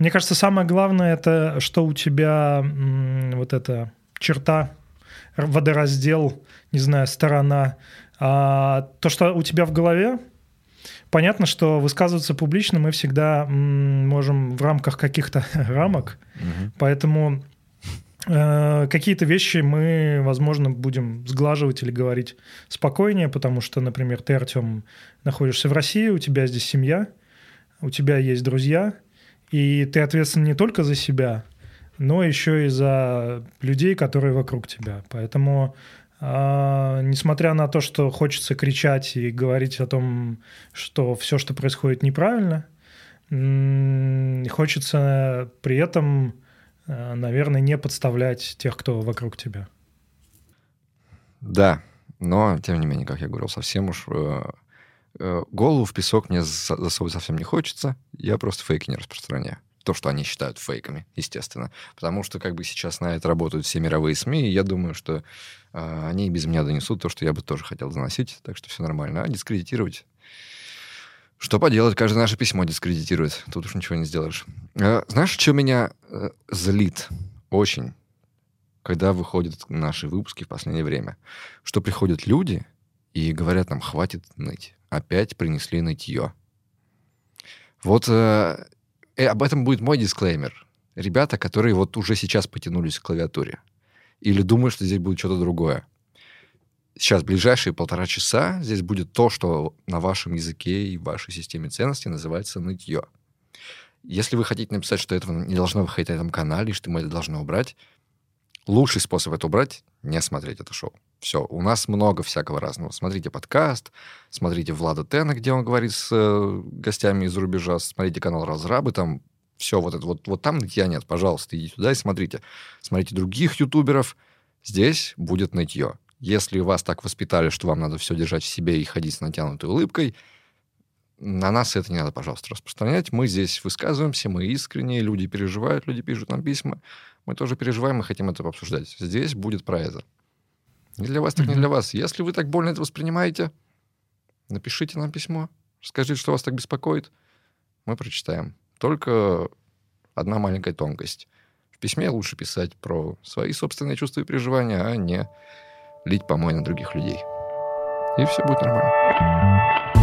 Мне кажется, самое главное это, что у тебя вот эта черта, водораздел, не знаю, сторона. А то, что у тебя в голове, понятно, что высказываться публично мы всегда можем в рамках каких-то рамок, угу. поэтому э, какие-то вещи мы, возможно, будем сглаживать или говорить спокойнее, потому что, например, ты, Артем, находишься в России, у тебя здесь семья, у тебя есть друзья, и ты ответственен не только за себя, но еще и за людей, которые вокруг тебя. Поэтому а, несмотря на то, что хочется кричать и говорить о том, что все, что происходит, неправильно, хочется при этом, а, наверное, не подставлять тех, кто вокруг тебя. Да, но, тем не менее, как я говорил, совсем уж э, э, голову в песок мне засовывать совсем не хочется. Я просто фейки не распространяю то, что они считают фейками, естественно. Потому что как бы сейчас на это работают все мировые СМИ, и я думаю, что э, они без меня донесут то, что я бы тоже хотел доносить, так что все нормально. А дискредитировать... Что поделать, каждое наше письмо дискредитирует. Тут уж ничего не сделаешь. Э, знаешь, что меня э, злит очень, когда выходят наши выпуски в последнее время? Что приходят люди и говорят нам, хватит ныть. Опять принесли нытье. Вот э, и об этом будет мой дисклеймер. Ребята, которые вот уже сейчас потянулись к клавиатуре. Или думают, что здесь будет что-то другое. Сейчас, ближайшие полтора часа, здесь будет то, что на вашем языке и вашей системе ценностей называется нытье. Если вы хотите написать, что этого не должно выходить на этом канале, что мы это должны убрать, лучший способ это убрать — не смотреть это шоу. Все, у нас много всякого разного. Смотрите подкаст, смотрите Влада Тена, где он говорит с э, гостями из-за рубежа, смотрите канал Разрабы, там все вот это вот, вот там нытья нет, пожалуйста, идите туда и смотрите. Смотрите других ютуберов, здесь будет нытье. Если вас так воспитали, что вам надо все держать в себе и ходить с натянутой улыбкой, на нас это не надо, пожалуйста, распространять. Мы здесь высказываемся, мы искренние, люди переживают, люди пишут нам письма. Мы тоже переживаем, мы хотим это обсуждать. Здесь будет про это. Не для вас, так не для вас. Если вы так больно это воспринимаете, напишите нам письмо, скажите, что вас так беспокоит. Мы прочитаем. Только одна маленькая тонкость. В письме лучше писать про свои собственные чувства и переживания, а не лить помой на других людей. И все будет нормально.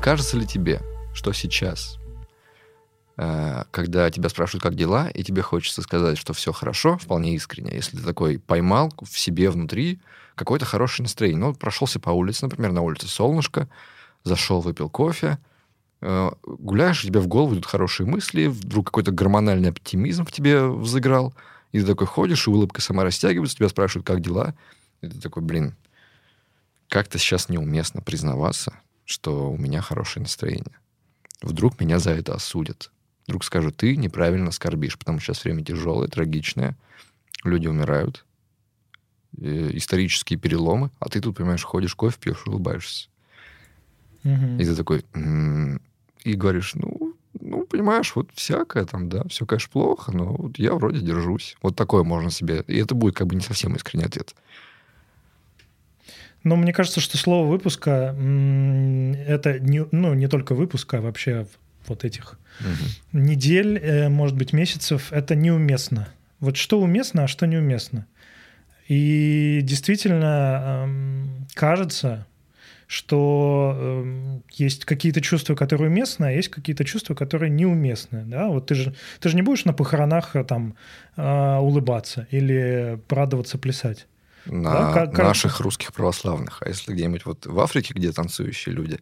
Кажется ли тебе, что сейчас, э, когда тебя спрашивают, как дела, и тебе хочется сказать, что все хорошо, вполне искренне, если ты такой поймал в себе внутри какое-то хорошее настроение. Ну, прошелся по улице, например, на улице солнышко, зашел, выпил кофе, э, гуляешь, у тебя в голову идут хорошие мысли, вдруг какой-то гормональный оптимизм в тебе взыграл, и ты такой ходишь, и улыбка сама растягивается, тебя спрашивают, как дела, и ты такой, блин, как-то сейчас неуместно признаваться, что у меня хорошее настроение. Вдруг меня за это осудят. Вдруг скажут, ты неправильно скорбишь, потому что сейчас время тяжелое, трагичное, люди умирают, э, исторические переломы, а ты тут, понимаешь, ходишь, кофе пьешь, улыбаешься. Угу. И ты такой, м-м", и говоришь, ну, ну, понимаешь, вот всякое там, да, все, конечно, плохо, но вот я вроде держусь. Вот такое можно себе. И это будет как бы не совсем искренний ответ. Но мне кажется, что слово выпуска это не, ну, не только выпуска, а вообще вот этих угу. недель, э, может быть, месяцев, это неуместно. Вот что уместно, а что неуместно. И действительно кажется, что есть какие-то чувства, которые уместны, а есть какие-то чувства, которые неуместны. Да? Вот ты же, ты же не будешь на похоронах э, там а, улыбаться или радоваться, плясать на да, как, наших русских православных. А если где-нибудь вот в Африке, где танцующие люди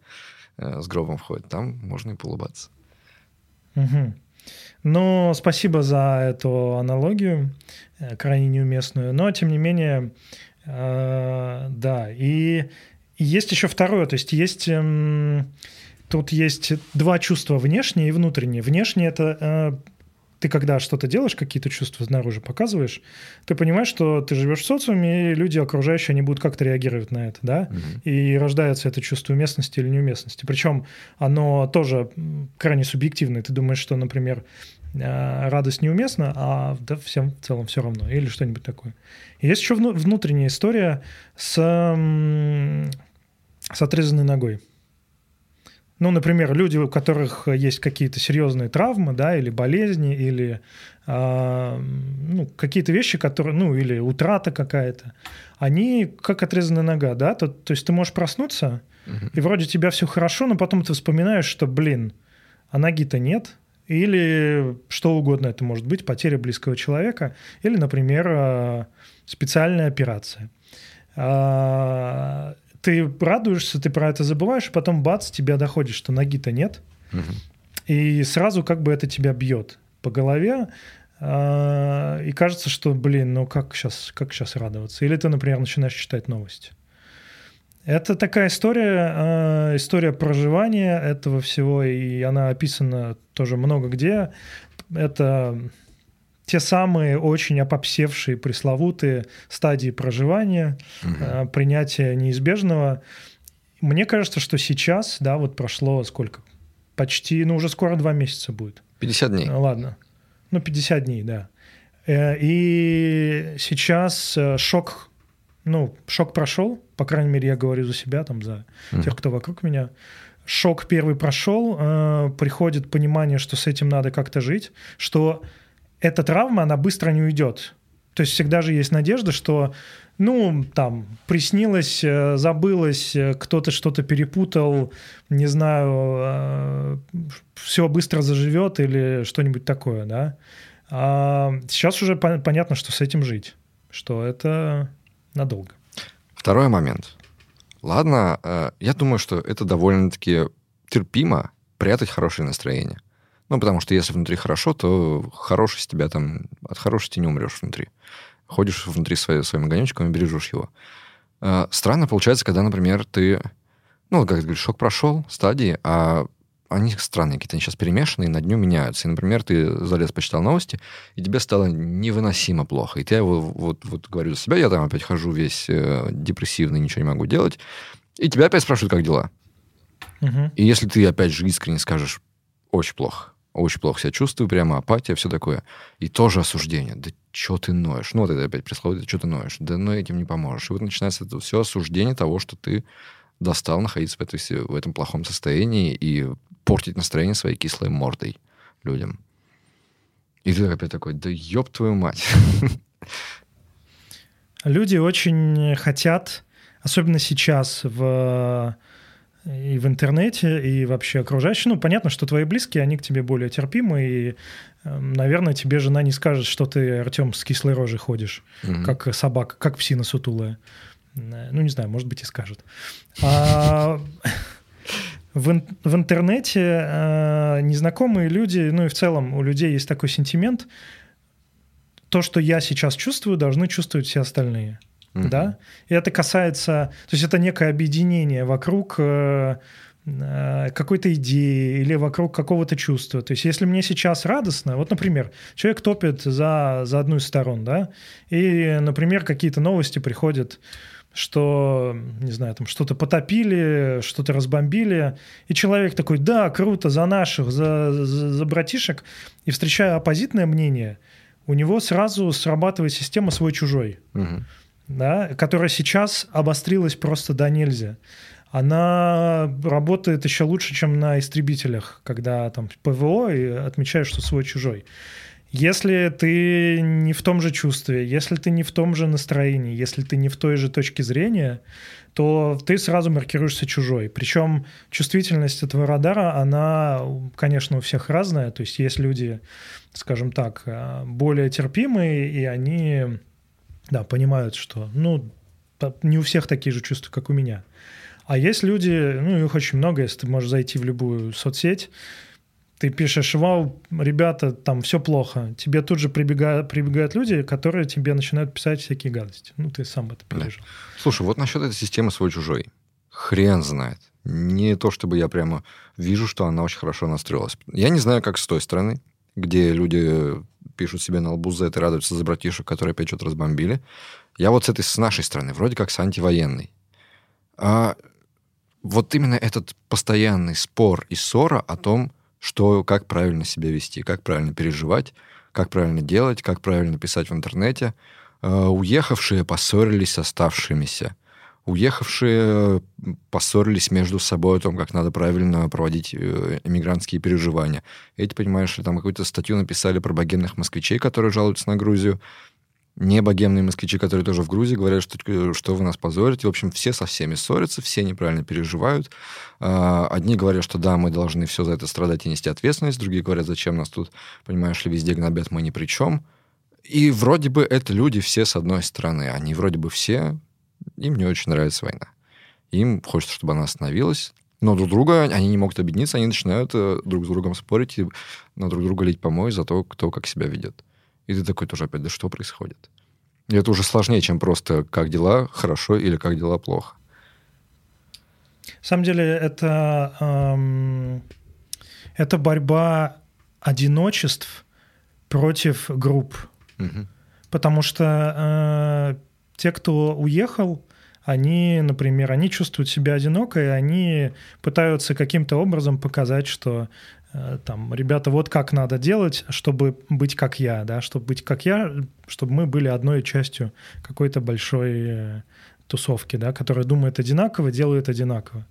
э, с гробом входят, там можно и поулыбаться. Угу. Ну, спасибо за эту аналогию, э, крайне неуместную. Но, тем не менее, э, да. И, и есть еще второе. То есть есть... Э, тут есть два чувства, внешнее и внутреннее. Внешнее — это э, ты когда что-то делаешь, какие-то чувства снаружи показываешь, ты понимаешь, что ты живешь в социуме, и люди окружающие, они будут как-то реагировать на это, да, угу. и рождается это чувство уместности или неуместности. Причем оно тоже крайне субъективное. Ты думаешь, что, например, э, радость неуместна, а да, всем в целом все равно, или что-нибудь такое. И есть еще внутренняя история с, с отрезанной ногой. Ну, например, люди, у которых есть какие-то серьезные травмы, да, или болезни, или э, ну, какие-то вещи, которые, ну, или утрата какая-то, они как отрезанная нога, да, то, то есть ты можешь проснуться, угу. и вроде тебя все хорошо, но потом ты вспоминаешь, что, блин, а ноги-то нет, или что угодно это может быть, потеря близкого человека, или, например, а, специальная операция. А, ты радуешься, ты про это забываешь, а потом бац, тебя доходит, что ноги-то нет. Угу. И сразу как бы это тебя бьет по голове, э, и кажется, что, блин, ну как сейчас, как сейчас радоваться? Или ты, например, начинаешь читать новости. Это такая история, э, история проживания этого всего, и она описана тоже много где. Это те самые очень опопсевшие, пресловутые стадии проживания, угу. принятия неизбежного. Мне кажется, что сейчас, да, вот прошло сколько? Почти, ну уже скоро два месяца будет. 50 дней. Ладно. Ну, 50 дней, да. Э, и сейчас э, шок, ну, шок прошел, по крайней мере, я говорю за себя, там, за mm. тех, кто вокруг меня. Шок первый прошел, приходит понимание, что с этим надо как-то жить, что эта травма, она быстро не уйдет. То есть всегда же есть надежда, что, ну, там, приснилось, э, забылось, э, кто-то что-то перепутал, не знаю, э, все быстро заживет или что-нибудь такое, да. А сейчас уже понятно, что с этим жить, что это надолго. Второй момент. Ладно, я думаю, что это довольно-таки терпимо прятать хорошее настроение. Ну, потому что если внутри хорошо, то хорошесть тебя там... От хорошести не умрешь внутри. Ходишь внутри своей, своим огонечком и бережешь его. Э, странно получается, когда, например, ты... Ну, как ты говоришь, шок прошел, стадии, а они странные какие-то, они сейчас перемешаны, и на дню меняются. И, например, ты залез, почитал новости, и тебе стало невыносимо плохо. И ты, вот, вот, вот говорю за себя, я там опять хожу весь э, депрессивный, ничего не могу делать, и тебя опять спрашивают, как дела. Угу. И если ты, опять же, искренне скажешь, очень плохо, очень плохо себя чувствую, прямо апатия, все такое. И тоже осуждение. Да что ты ноешь? Ну, вот это опять пресловие, что ты ноешь? Да но этим не поможешь. И вот начинается это все осуждение того, что ты достал находиться в, этой, в этом плохом состоянии и портить настроение своей кислой мордой людям. И ты опять такой, да ёб твою мать. Люди очень хотят, особенно сейчас в и в интернете, и вообще окружающие. Ну, понятно, что твои близкие, они к тебе более терпимы, и, эм, наверное, тебе жена не скажет, что ты, Артем, с кислой рожей ходишь, mm-hmm. как собака, как псина сутулая. Э, ну, не знаю, может быть, и скажет. А в, в интернете э, незнакомые люди, ну и в целом у людей есть такой сентимент, то, что я сейчас чувствую, должны чувствовать все остальные. Mm-hmm. Да? И это касается, то есть это некое объединение вокруг э, э, какой-то идеи или вокруг какого-то чувства. То есть если мне сейчас радостно, вот, например, человек топит за, за одну из сторон, да, и, например, какие-то новости приходят, что, не знаю, там что-то потопили, что-то разбомбили, и человек такой, да, круто, за наших, за, за, за братишек, и встречая оппозитное мнение, у него сразу срабатывает система свой-чужой. Угу да, которая сейчас обострилась просто до нельзя. Она работает еще лучше, чем на истребителях, когда там ПВО и отмечаешь, что свой-чужой. Если ты не в том же чувстве, если ты не в том же настроении, если ты не в той же точке зрения, то ты сразу маркируешься чужой. Причем чувствительность этого радара, она, конечно, у всех разная. То есть есть люди, скажем так, более терпимые, и они да, понимают, что, ну, не у всех такие же чувства, как у меня. А есть люди, ну, их очень много, если ты можешь зайти в любую соцсеть, ты пишешь, вау, ребята, там все плохо. Тебе тут же прибегают, прибегают люди, которые тебе начинают писать всякие гадости. Ну, ты сам это пережил. Да. Слушай, вот насчет этой системы свой-чужой. Хрен знает. Не то, чтобы я прямо вижу, что она очень хорошо настроилась. Я не знаю, как с той стороны. где люди пишут себе на лбу Z и радуются за братишек, которые опять что-то разбомбили. Я вот с этой, с нашей стороны, вроде как с антивоенной. А вот именно этот постоянный спор и ссора о том, что, как правильно себя вести, как правильно переживать, как правильно делать, как правильно писать в интернете. Э, уехавшие поссорились с оставшимися. Уехавшие поссорились между собой о том, как надо правильно проводить эмигрантские переживания. Эти, понимаешь, там какую-то статью написали про богемных москвичей, которые жалуются на Грузию не богемные москвичи, которые тоже в Грузии, говорят, что, э, что вы нас позорите. В общем, все со всеми ссорятся, все неправильно переживают. А, одни говорят, что да, мы должны все за это страдать и нести ответственность. Другие говорят, зачем нас тут, понимаешь ли, везде гнобят, мы ни при чем. И вроде бы это люди все с одной стороны. Они вроде бы все, им не очень нравится война. Им хочется, чтобы она остановилась. Но друг друга они не могут объединиться, они начинают э, друг с другом спорить и на друг друга лить помой за то, кто как себя ведет. И ты такой тоже опять, да что происходит? И это уже сложнее, чем просто как дела хорошо или как дела плохо. На самом деле это, эм, это борьба одиночеств против групп. Угу. Потому что э, те, кто уехал, они, например, они чувствуют себя одиноко, и они пытаются каким-то образом показать, что Э, там, ребята, вот как надо делать, чтобы быть как я, да, чтобы быть как я, чтобы мы были одной частью какой-то большой э, тусовки, да, которая думает одинаково, делает одинаково.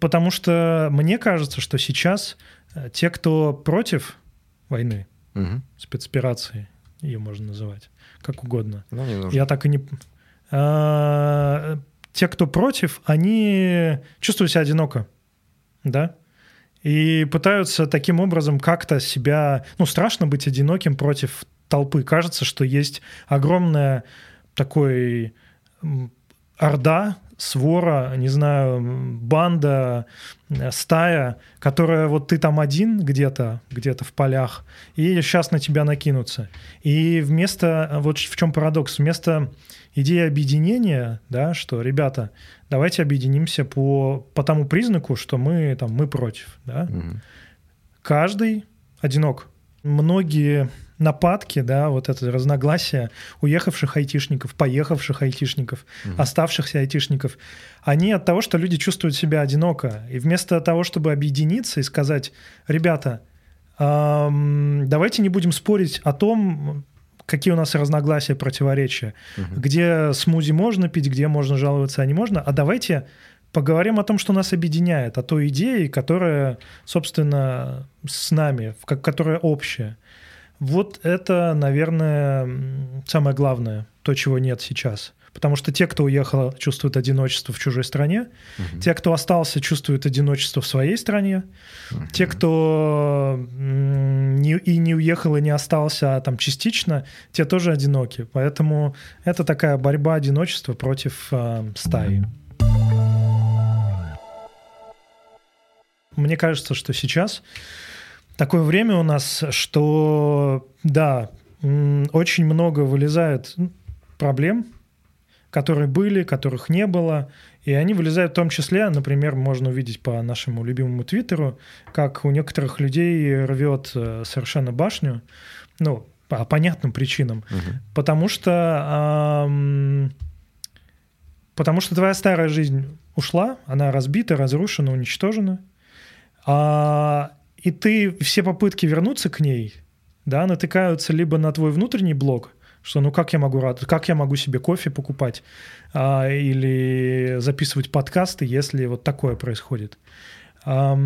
Потому что мне кажется, что сейчас э, те, кто против войны, угу. спецоперации, ее можно называть, как угодно. Ну, я так и не... А, те, кто против, они чувствуют себя одиноко, да, и пытаются таким образом как-то себя... Ну, страшно быть одиноким против толпы. Кажется, что есть огромная такой орда, свора, не знаю, банда, стая, которая вот ты там один где-то, где-то в полях, и сейчас на тебя накинутся. И вместо, вот в чем парадокс, вместо идеи объединения, да, что, ребята, давайте объединимся по, по тому признаку, что мы, там, мы против. Да? Угу. Каждый одинок. Многие нападки, да, вот это разногласия уехавших айтишников, поехавших айтишников, угу. оставшихся айтишников, они от того, что люди чувствуют себя одиноко. И вместо того, чтобы объединиться и сказать, ребята, эм, давайте не будем спорить о том, какие у нас разногласия, противоречия, угу. где смузи можно пить, где можно жаловаться, а не можно. А давайте поговорим о том, что нас объединяет, о той идее, которая, собственно, с нами, которая общая. Вот это, наверное, самое главное, то, чего нет сейчас. Потому что те, кто уехал, чувствуют одиночество в чужой стране. Угу. Те, кто остался, чувствуют одиночество в своей стране. Угу. Те, кто не, и не уехал, и не остался, а там частично, те тоже одиноки. Поэтому это такая борьба одиночества против э, стаи. Мне кажется, что сейчас такое время у нас, что да, очень много вылезает проблем, которые были, которых не было. И они вылезают в том числе, например, можно увидеть по нашему любимому Твиттеру, как у некоторых людей рвет э, совершенно башню, ну, по понятным причинам. Угу. Потому что... Эм, потому что твоя старая жизнь ушла, она разбита, разрушена, уничтожена. А, и ты все попытки вернуться к ней, да, натыкаются либо на твой внутренний блок, что ну как я могу рад, как я могу себе кофе покупать а, или записывать подкасты, если вот такое происходит. А,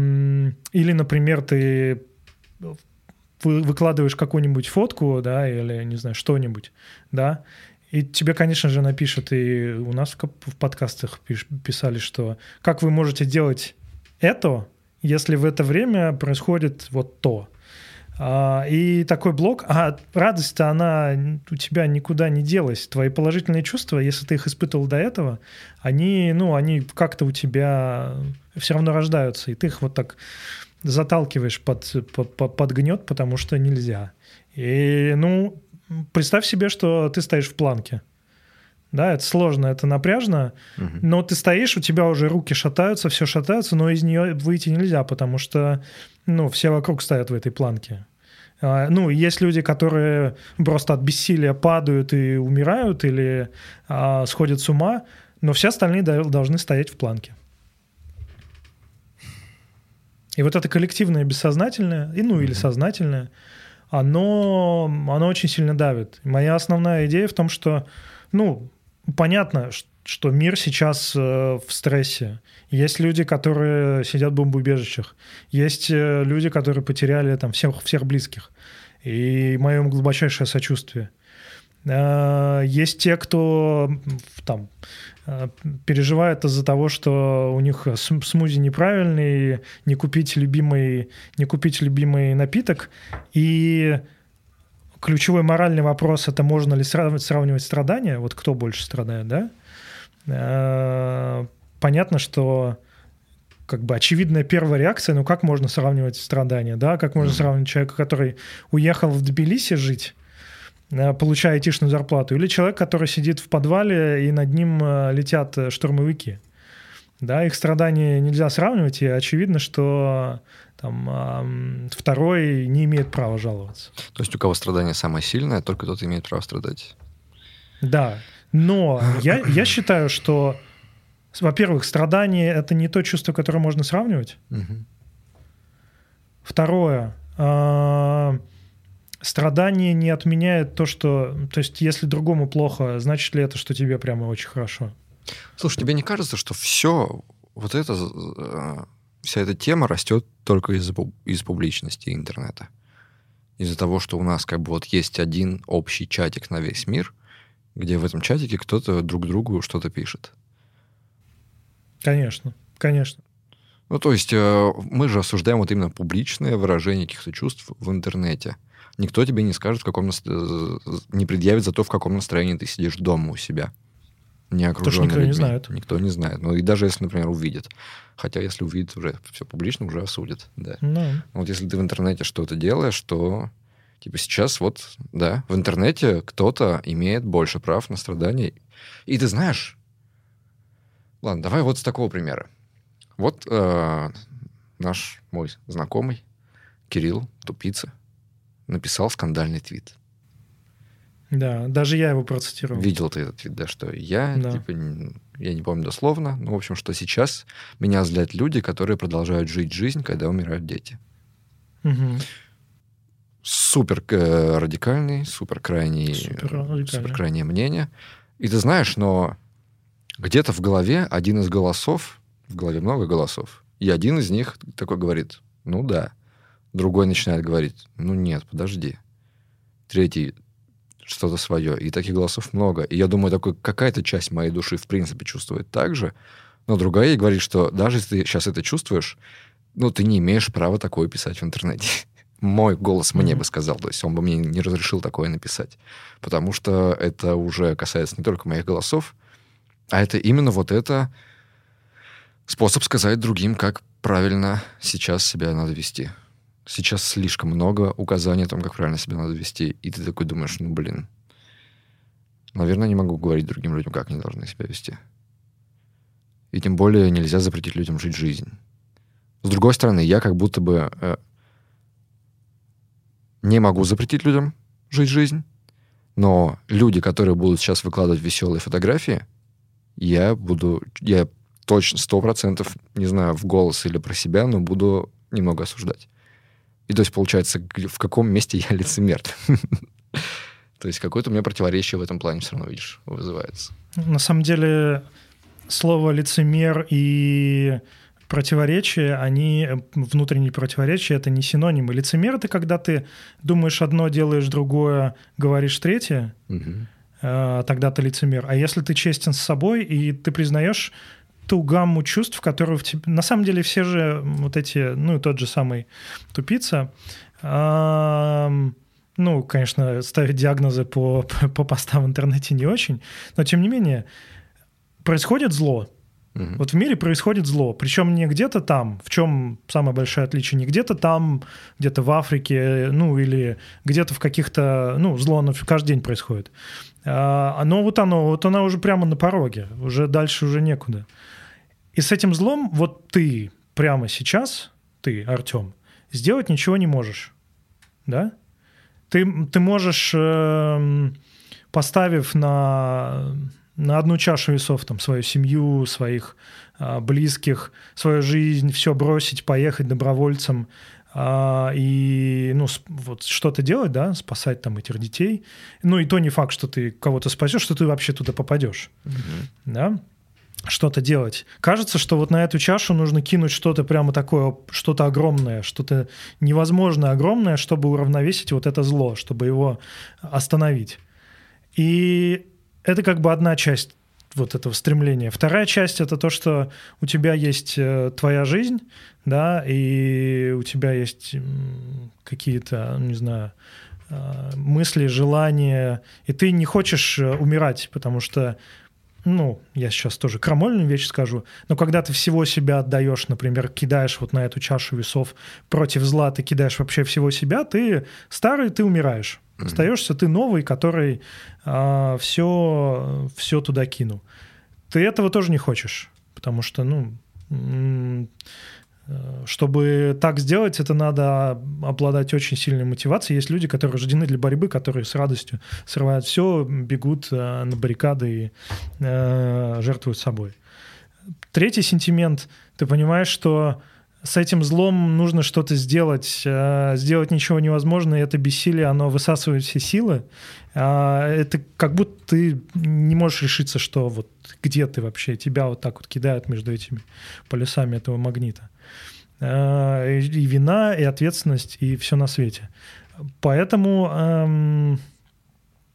или, например, ты выкладываешь какую-нибудь фотку, да, или не знаю что-нибудь, да, и тебе, конечно же, напишут, и у нас в подкастах писали, что как вы можете делать это, если в это время происходит вот то. А, и такой блок, а радость-то она у тебя никуда не делась. Твои положительные чувства, если ты их испытывал до этого, они, ну, они как-то у тебя все равно рождаются, и ты их вот так заталкиваешь под, под, под гнет, потому что нельзя. И, ну, представь себе, что ты стоишь в планке. Да, это сложно, это напряжно, угу. но ты стоишь, у тебя уже руки шатаются, все шатаются, но из нее выйти нельзя, потому что, ну, все вокруг стоят в этой планке. А, ну, есть люди, которые просто от бессилия падают и умирают или а, сходят с ума, но все остальные должны стоять в планке. И вот это коллективное бессознательное, и, ну или сознательное, оно, оно очень сильно давит. Моя основная идея в том, что, ну, понятно, что мир сейчас э, в стрессе. Есть люди, которые сидят в бомбоубежищах. Есть э, люди, которые потеряли там всех, всех близких. И мое глубочайшее сочувствие. Э, есть те, кто там переживают из-за того, что у них смузи неправильный, не купить любимый, не купить любимый напиток. И ключевой моральный вопрос это можно ли сравнивать, сравнивать страдания, вот кто больше страдает, да? Э, понятно, что как бы очевидная первая реакция, ну как можно сравнивать страдания, да? Как можно сравнивать человека, который уехал в Тбилиси жить, Э, получая айтишную зарплату, или человек, который сидит в подвале и над ним э, летят штурмовики. Да, их страдания нельзя сравнивать, и очевидно, что там, второй не имеет права жаловаться. То есть у кого страдание самое сильное, только тот имеет право страдать. Да, но я, я считаю, что, во-первых, страдание — это не то чувство, которое можно сравнивать. Угу. Второе — страдание не отменяет то, что... То есть, если другому плохо, значит ли это, что тебе прямо очень хорошо? Слушай, тебе не кажется, что все вот это, э, вся эта тема растет только из, из публичности интернета? Из-за того, что у нас как бы вот есть один общий чатик на весь мир, где в этом чатике кто-то друг другу что-то пишет. Конечно, конечно. Ну, то есть э, мы же осуждаем вот именно публичное выражение каких-то чувств в интернете никто тебе не скажет, в каком э, не предъявит за то, в каком настроении ты сидишь дома у себя. Не окруженный никто людьми. не знает. Никто не знает. Ну и даже если, например, увидит. Хотя если увидит, уже все публично уже осудит. Да. No. Ну. Вот если ты в интернете что-то делаешь, то типа сейчас вот, да, в интернете кто-то имеет больше прав на страдания. И ты знаешь... Ладно, давай вот с такого примера. Вот э, наш мой знакомый Кирилл Тупица, написал скандальный твит. Да, даже я его процитировал. Видел ты этот твит, да, что я, да. типа, я не помню дословно, но, в общем, что сейчас меня злят люди, которые продолжают жить жизнь, когда умирают дети. Угу. Супер э, радикальный, супер крайний, супер, супер крайнее мнение. И ты знаешь, но где-то в голове один из голосов, в голове много голосов, и один из них такой говорит, ну да, Другой начинает говорить, ну нет, подожди. Третий что-то свое. И таких голосов много. И я думаю, такой, какая-то часть моей души в принципе чувствует так же, но другая ей говорит, что даже если ты сейчас это чувствуешь, ну, ты не имеешь права такое писать в интернете. Мой голос mm-hmm. мне бы сказал, то есть он бы мне не разрешил такое написать. Потому что это уже касается не только моих голосов, а это именно вот это способ сказать другим, как правильно сейчас себя надо вести сейчас слишком много указаний о том, как правильно себя надо вести, и ты такой думаешь, ну, блин, наверное, не могу говорить другим людям, как они должны себя вести. И тем более нельзя запретить людям жить жизнь. С другой стороны, я как будто бы э, не могу запретить людям жить жизнь, но люди, которые будут сейчас выкладывать веселые фотографии, я буду, я точно, сто процентов, не знаю, в голос или про себя, но буду немного осуждать. И то есть, получается, в каком месте я лицемер? То есть какое-то у меня противоречие в этом плане все равно, видишь, вызывается. На самом деле слово лицемер и противоречие, они, внутренние противоречия, это не синонимы. Лицемер — это когда ты думаешь одно, делаешь другое, говоришь третье, угу. тогда ты лицемер. А если ты честен с собой, и ты признаешь ту гамму чувств, которые в тебе... На самом деле все же вот эти, ну, тот же самый тупица, ну, конечно, ставить диагнозы по, по постам в интернете не очень, но тем не менее происходит зло. Угу. Вот в мире происходит зло, причем не где-то там, в чем самое большое отличие, не где-то там, где-то в Африке, ну или где-то в каких-то, ну зло оно каждый день происходит. А, но вот оно, вот оно уже прямо на пороге, уже дальше уже некуда. И с этим злом вот ты прямо сейчас, ты, Артем, сделать ничего не можешь. Да? Ты, ты можешь, э, поставив на, на одну чашу весов там, свою семью, своих э, близких, свою жизнь, все бросить, поехать добровольцем э, и ну, вот что-то делать, да, спасать там этих детей. Ну и то не факт, что ты кого-то спасешь, что ты вообще туда попадешь. Mm-hmm. Да? Что-то делать. Кажется, что вот на эту чашу нужно кинуть что-то прямо такое, что-то огромное, что-то невозможно огромное, чтобы уравновесить вот это зло, чтобы его остановить. И это как бы одна часть вот этого стремления. Вторая часть это то, что у тебя есть э, твоя жизнь, да, и у тебя есть какие-то, не знаю, э, мысли, желания, и ты не хочешь э, умирать, потому что ну, я сейчас тоже крамольную вещь скажу, но когда ты всего себя отдаешь, например, кидаешь вот на эту чашу весов против зла, ты кидаешь вообще всего себя, ты старый, ты умираешь. Mm-hmm. Остаешься ты новый, который а, все, все туда кинул. Ты этого тоже не хочешь, потому что, ну, чтобы так сделать, это надо обладать очень сильной мотивацией. Есть люди, которые рождены для борьбы, которые с радостью срывают все, бегут э, на баррикады и э, жертвуют собой. Третий сентимент. Ты понимаешь, что с этим злом нужно что-то сделать. Э, сделать ничего невозможно, и это бессилие, оно высасывает все силы. А, это как будто ты не можешь решиться, что вот где ты вообще. Тебя вот так вот кидают между этими полюсами этого магнита. Э, и вина, и ответственность, и все на свете. Поэтому эм,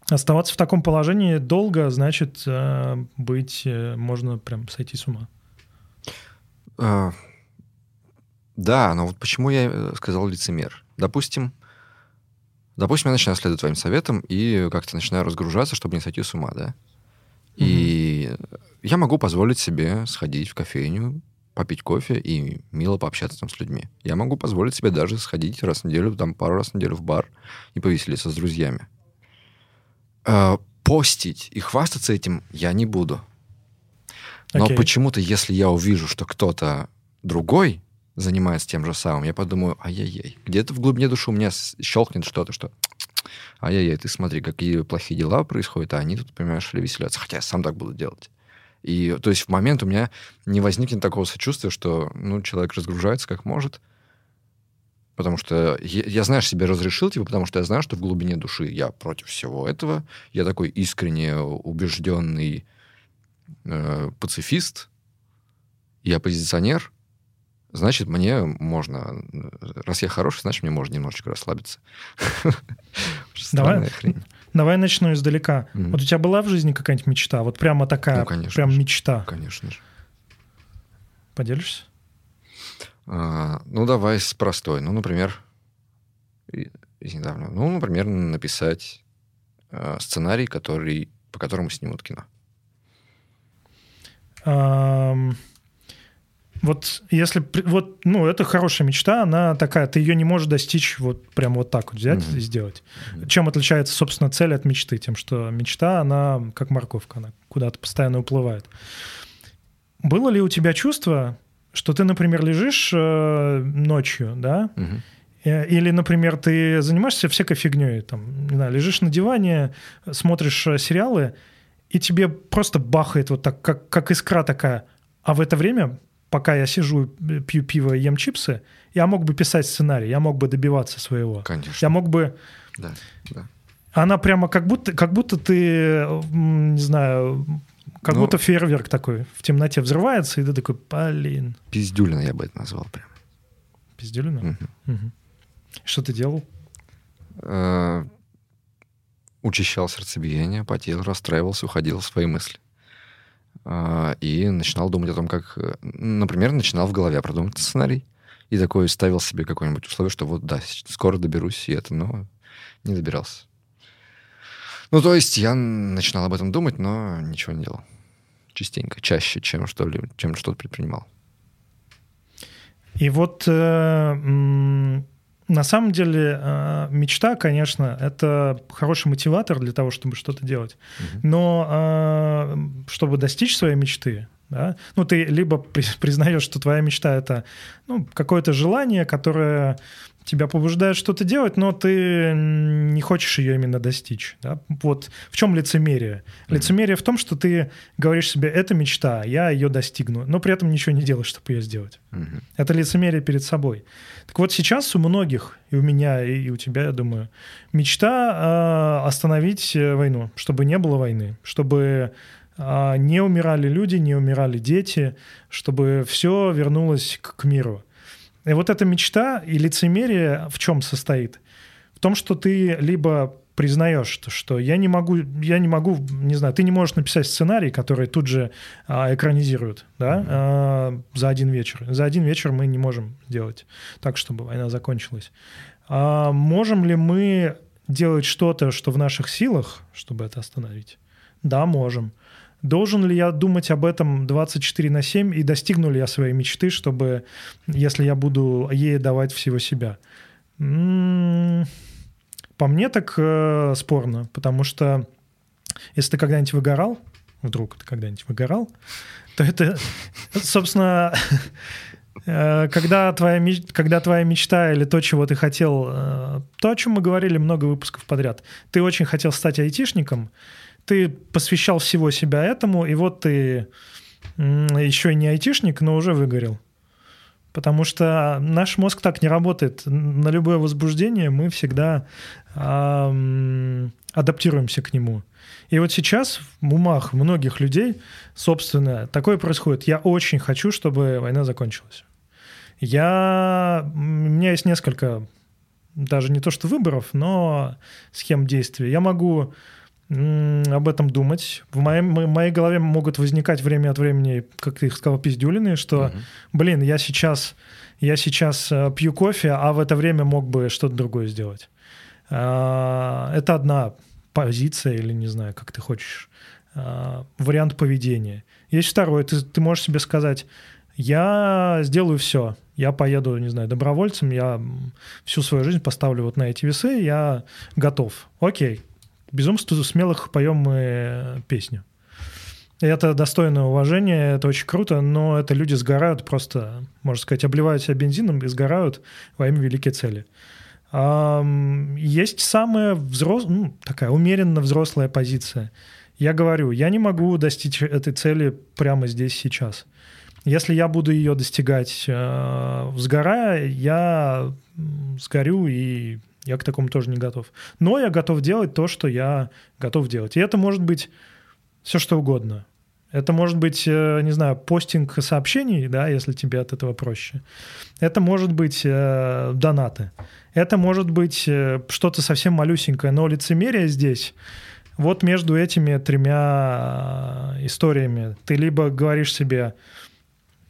оставаться в таком положении долго, значит, э, быть, э, можно прям сойти с ума. А, да, но вот почему я э, сказал лицемер? Допустим, допустим, я начинаю следовать твоим советам и как-то начинаю разгружаться, чтобы не сойти с ума, да? И mm-hmm. я могу позволить себе сходить в кофейню, попить кофе и мило пообщаться там с людьми. Я могу позволить себе даже сходить раз в неделю, там пару раз в неделю в бар и повеселиться с друзьями. Э, постить и хвастаться этим я не буду. Но okay. почему-то, если я увижу, что кто-то другой занимается тем же самым, я подумаю, ай-яй-яй, где-то в глубине души у меня щелкнет что-то, что ай-яй-яй, ты смотри, какие плохие дела происходят, а они тут, понимаешь, ли веселятся. Хотя я сам так буду делать. И то есть в момент у меня не возникнет такого сочувствия, что ну, человек разгружается как может, потому что я, я знаешь, себе разрешил, типа, потому что я знаю, что в глубине души я против всего этого. Я такой искренне убежденный э, пацифист, я оппозиционер, значит, мне можно... Раз я хороший, значит, мне можно немножечко расслабиться. Давай, Давай начну издалека. Mm-hmm. Вот у тебя была в жизни какая-нибудь мечта? Вот прямо такая, ну, конечно прям же. мечта. Конечно же. Поделишься? А, ну, давай с простой. Ну, например, из недавнего. Ну, например, написать э, сценарий, который, по которому снимут кино. Um, вот если вот, ну, это хорошая мечта, она такая, ты ее не можешь достичь вот прям вот так вот взять mm-hmm. и сделать. Mm-hmm. Чем отличается, собственно, цель от мечты? Тем, что мечта, она как морковка, она куда-то постоянно уплывает. Было ли у тебя чувство, что ты, например, лежишь э, ночью, да, mm-hmm. Или, например, ты занимаешься всякой фигней, там, не знаю, лежишь на диване, смотришь э, сериалы, и тебе просто бахает вот так, как, как искра такая. А в это время пока я сижу, пью пиво и ем чипсы, я мог бы писать сценарий, я мог бы добиваться своего. Конечно. Я мог бы... Да, да. Она прямо как будто, как будто ты, не знаю, как ну, будто фейерверк такой в темноте взрывается, и ты такой, блин. Пиздюлина я бы это назвал прям. Пиздюлина? Угу. Угу. Что ты делал? Э, учащал сердцебиение, потел, расстраивался, уходил в свои мысли. А, и начинал думать о том, как... Э, например, начинал в голове продумать сценарий. И такой ставил себе какое-нибудь условие, что вот, да, скоро доберусь и это, но не добирался. Ну, то есть я начинал об этом думать, но ничего не делал. Частенько, чаще, чем, что ли, чем что-то предпринимал. И вот э, на самом деле э, мечта, конечно, это хороший мотиватор для того, чтобы что-то делать. Угу. Но э, чтобы достичь своей мечты, Да? Ну, ты либо признаешь, что твоя мечта это ну, какое-то желание, которое тебя побуждает что-то делать, но ты не хочешь ее именно достичь. Да? Вот в чем лицемерие? Лицемерие в том, что ты говоришь себе, это мечта, я ее достигну, но при этом ничего не делаешь, чтобы ее сделать. Это лицемерие перед собой. Так вот сейчас у многих, и у меня, и у тебя, я думаю, мечта э, остановить войну, чтобы не было войны, чтобы не умирали люди, не умирали дети, чтобы все вернулось к, к миру. И вот эта мечта и лицемерие в чем состоит? В том, что ты либо признаешь, что, что я не могу, я не могу, не знаю, ты не можешь написать сценарий, который тут же а, экранизируют, да, а, за один вечер. За один вечер мы не можем сделать так, чтобы война закончилась. А можем ли мы делать что-то, что в наших силах, чтобы это остановить? Да, можем. Должен ли я думать об этом 24 на 7 и достигну ли я своей мечты, чтобы, если я буду ей давать всего себя? По мне так э, спорно, потому что если ты когда-нибудь выгорал, вдруг ты когда-нибудь выгорал, то это, собственно, э, когда твоя, когда твоя мечта или то, чего ты хотел, э, то, о чем мы говорили много выпусков подряд, ты очень хотел стать айтишником, ты посвящал всего себя этому, и вот ты еще не айтишник, но уже выгорел. Потому что наш мозг так не работает. На любое возбуждение мы всегда ам, адаптируемся к нему. И вот сейчас в умах многих людей, собственно, такое происходит. Я очень хочу, чтобы война закончилась. Я... У меня есть несколько, даже не то что выборов, но схем действий. Я могу об этом думать. В моей, в моей голове могут возникать время от времени, как ты их сказал, пиздюлины, что, Мгм. блин, я сейчас, я сейчас э, пью кофе, а в это время мог бы что-то другое сделать. А, Это одна позиция или, не знаю, как ты хочешь, а, вариант поведения. Есть второй. Ты, ты можешь себе сказать, я сделаю все. Я поеду, не знаю, добровольцем, я всю свою жизнь поставлю вот на эти весы, я готов. Окей. Безумству смелых поем мы э, песню. Это достойное уважения, это очень круто, но это люди сгорают просто, можно сказать, обливают себя бензином и сгорают во имя великой цели. Есть самая взрослая, ну, такая умеренно взрослая позиция. Я говорю, я не могу достичь этой цели прямо здесь сейчас. Если я буду ее достигать э, сгорая, я сгорю, и я к такому тоже не готов. Но я готов делать то, что я готов делать. И это может быть все что угодно. Это может быть, э, не знаю, постинг сообщений, да, если тебе от этого проще. Это может быть э, донаты. Это может быть э, что-то совсем малюсенькое. Но лицемерие здесь вот между этими тремя э, историями. Ты либо говоришь себе,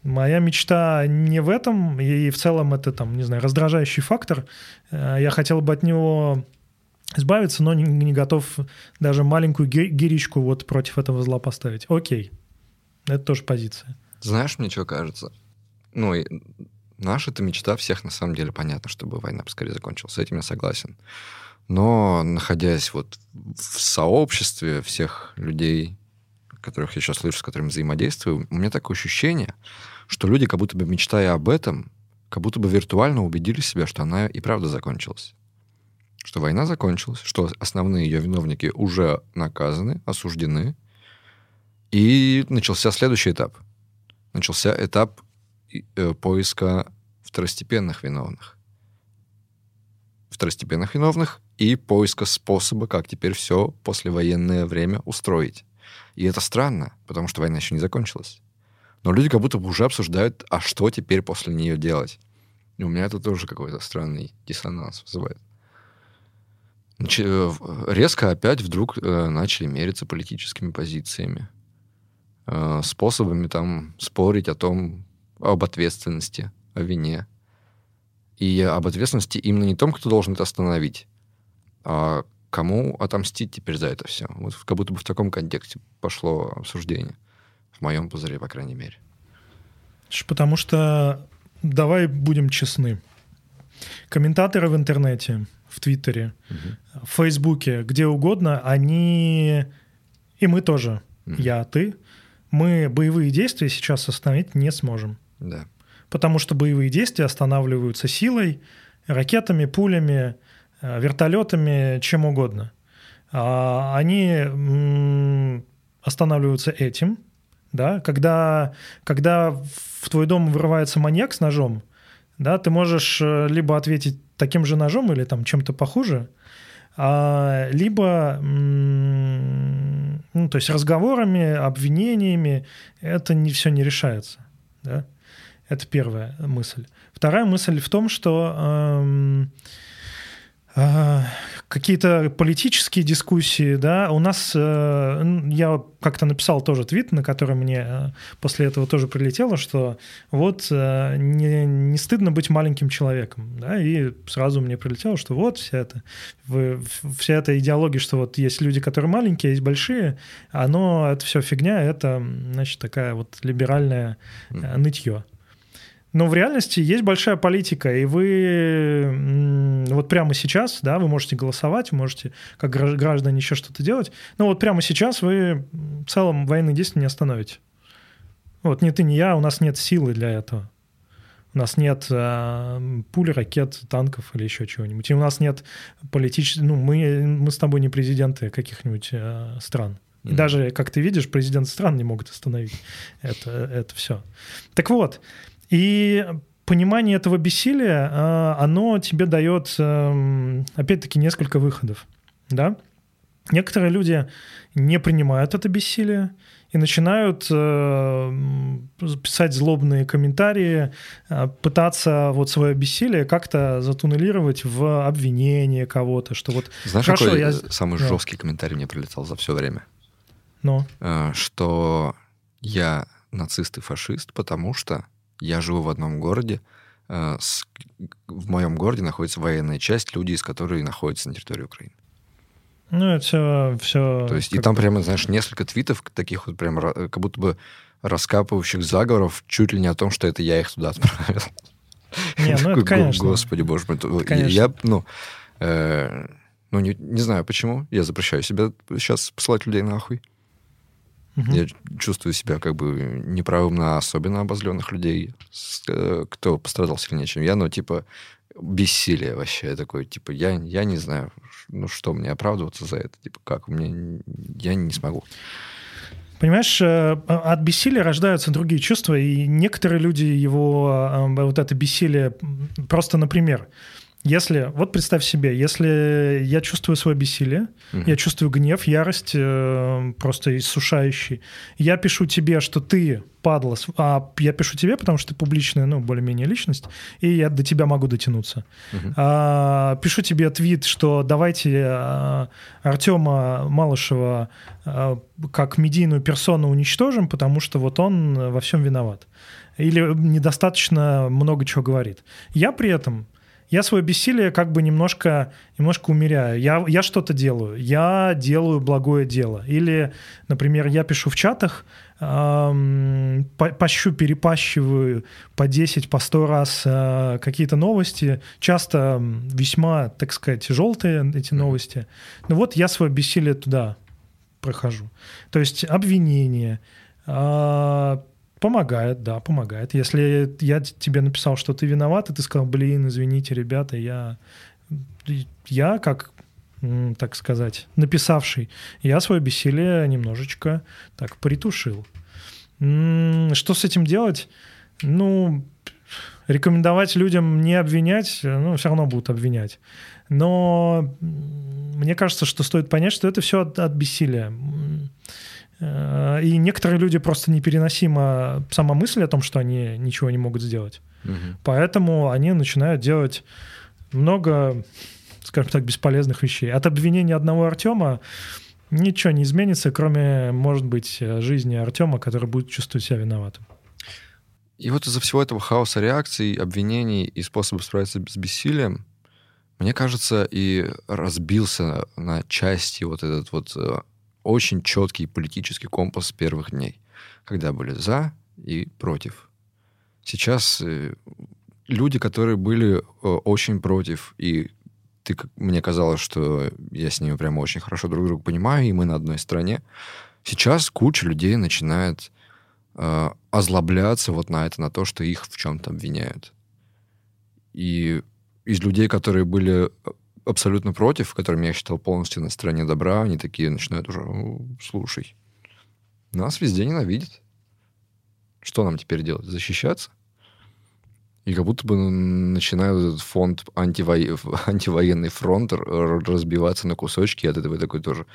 моя мечта не в этом, и в целом это там, не знаю, раздражающий фактор. Э, Я хотел бы от него избавиться, но не, готов даже маленькую ги- гиричку вот против этого зла поставить. Окей. Это тоже позиция. Знаешь, мне что кажется? Ну, и наша это мечта всех, на самом деле, понятно, чтобы война поскорее закончилась. С этим я согласен. Но, находясь вот в сообществе всех людей, которых я сейчас слышу, с которыми взаимодействую, у меня такое ощущение, что люди, как будто бы мечтая об этом, как будто бы виртуально убедили себя, что она и правда закончилась. Что война закончилась, что основные ее виновники уже наказаны, осуждены, и начался следующий этап. Начался этап э, поиска второстепенных виновных. Второстепенных виновных и поиска способа, как теперь все послевоенное время устроить. И это странно, потому что война еще не закончилась. Но люди как будто бы уже обсуждают, а что теперь после нее делать. И у меня это тоже какой-то странный диссонанс вызывает. Э, Резко опять вдруг э, начали мериться политическими позициями, э, способами там спорить о том, об ответственности, о вине. И об ответственности именно не том, кто должен это остановить, а кому отомстить теперь за это все. Вот как будто бы в таком контексте пошло обсуждение. В моем пузыре, по крайней мере. Потому что давай будем честны. Комментаторы в интернете, в Твиттере, в Фейсбуке, где угодно, они... И мы тоже, Мгм. я, ты, мы боевые действия сейчас остановить не сможем. Да. Потому что боевые действия останавливаются силой, ракетами, пулями, вертолетами, чем угодно. А, они останавливаются этим, да, когда, когда в твой дом вырывается маньяк с ножом, да, ты можешь э, либо ответить таким же ножом или там чем-то похуже, а, либо, ну, то есть разговорами, обвинениями это не все не решается, да. Это первая мысль. Вторая мысль в том, что эм, э, какие-то политические дискуссии, да, у нас, э, я как-то написал тоже твит, на который мне э, после этого тоже прилетело, что вот э, не, не стыдно быть маленьким человеком, да, и сразу мне прилетело, что вот вся эта, вы, вся эта идеология, что вот есть люди, которые маленькие, есть большие, оно, это все фигня, это, значит, такая вот либеральная нытье. Но в реальности есть большая политика, и вы вот прямо сейчас, да, вы можете голосовать, можете как граждане еще что-то делать, но вот прямо сейчас вы в целом военные действия не остановите. Вот ни ты, ни я, у нас нет силы для этого. У нас нет э, пуль, ракет, танков или еще чего-нибудь. И у нас нет политических... Ну, мы, мы с тобой не президенты каких-нибудь э, стран. И mm-hmm. даже, как ты видишь, президенты стран не могут остановить это, это все. Так вот, и понимание этого бессилия, а, оно тебе дает, эм, опять-таки, несколько выходов. Да? Некоторые люди не принимают это бессилие и начинают э, писать злобные комментарии, э, пытаться вот свое бессилие как-то затуннелировать в обвинение кого-то, что вот... Знаешь, хорошо, какой я... самый да. жесткий комментарий мне прилетал за все время? Ну? Что я нацист и фашист, потому что я живу в одном городе. Э, с, в моем городе находится военная часть, люди из которой находятся на территории Украины. Ну, это все... все То есть, и там прямо, знаешь, несколько твитов таких вот прям, как будто бы раскапывающих заговоров чуть ли не о том, что это я их туда отправил. Не, ну это конечно. Господи, боже мой. Я, ну, э, ну не, не знаю почему. Я запрещаю себя сейчас посылать людей нахуй. Угу. Я чувствую себя как бы неправым на особенно обозленных людей, э, кто пострадал сильнее, чем я, но типа бессилие вообще. Я такой, типа, я, я не знаю, ну что, мне оправдываться за это? Типа, как? Мне, я не смогу. Понимаешь, э, от бессилия рождаются другие чувства, и некоторые люди его, э, вот это бессилие, просто, например, если, вот представь себе, если я чувствую свое бессилие, угу. я чувствую гнев, ярость э, просто иссушающий, я пишу тебе, что ты падла, а я пишу тебе, потому что ты публичная, ну, более-менее личность, и я до тебя могу дотянуться. Угу. А, пишу тебе твит, что давайте а, Артема Малышева а, как медийную персону уничтожим, потому что вот он во всем виноват. Или недостаточно много чего говорит. Я при этом я свое бессилие как бы немножко, немножко умеряю. Я, я что-то делаю, я делаю благое дело. Или, например, я пишу в чатах, эм, пощу, перепащиваю по 10, по 100 раз э, какие-то новости, часто весьма, так сказать, желтые эти новости. Ну вот я свое бессилие туда прохожу. То есть обвинения, э, Помогает, да, помогает. Если я тебе написал, что ты виноват, и ты сказал, блин, извините, ребята, я, я как, так сказать, написавший, я свое бессилие немножечко так притушил. Что с этим делать? Ну, рекомендовать людям не обвинять, ну, все равно будут обвинять. Но мне кажется, что стоит понять, что это все от, от бессилия. Э, и некоторые люди просто непереносима сама мысль о том, что они ничего не могут сделать. Угу. Поэтому они начинают делать много, скажем так, бесполезных вещей. От обвинения одного Артема ничего не изменится, кроме, может быть, жизни Артема, который будет чувствовать себя виноватым. И вот из-за всего этого хаоса реакций, обвинений и способов справиться с бессилием, мне кажется, и разбился на части вот этот вот э, очень четкий политический компас с первых дней, когда были за и против. Сейчас э, люди, которые были э, очень против, и ты, мне казалось, что я с ними прямо очень хорошо друг друга понимаю, и мы на одной стороне. Сейчас куча людей начинает э, озлобляться вот на это, на то, что их в чем-то обвиняют. И из людей, которые были абсолютно против, которыми я считал полностью на стороне добра, они такие начинают уже, слушай, нас везде ненавидят. Что нам теперь делать? Защищаться? И как будто бы начинает этот фонд, антиво... антивоенный фронт разбиваться на кусочки, и от этого такой тоже...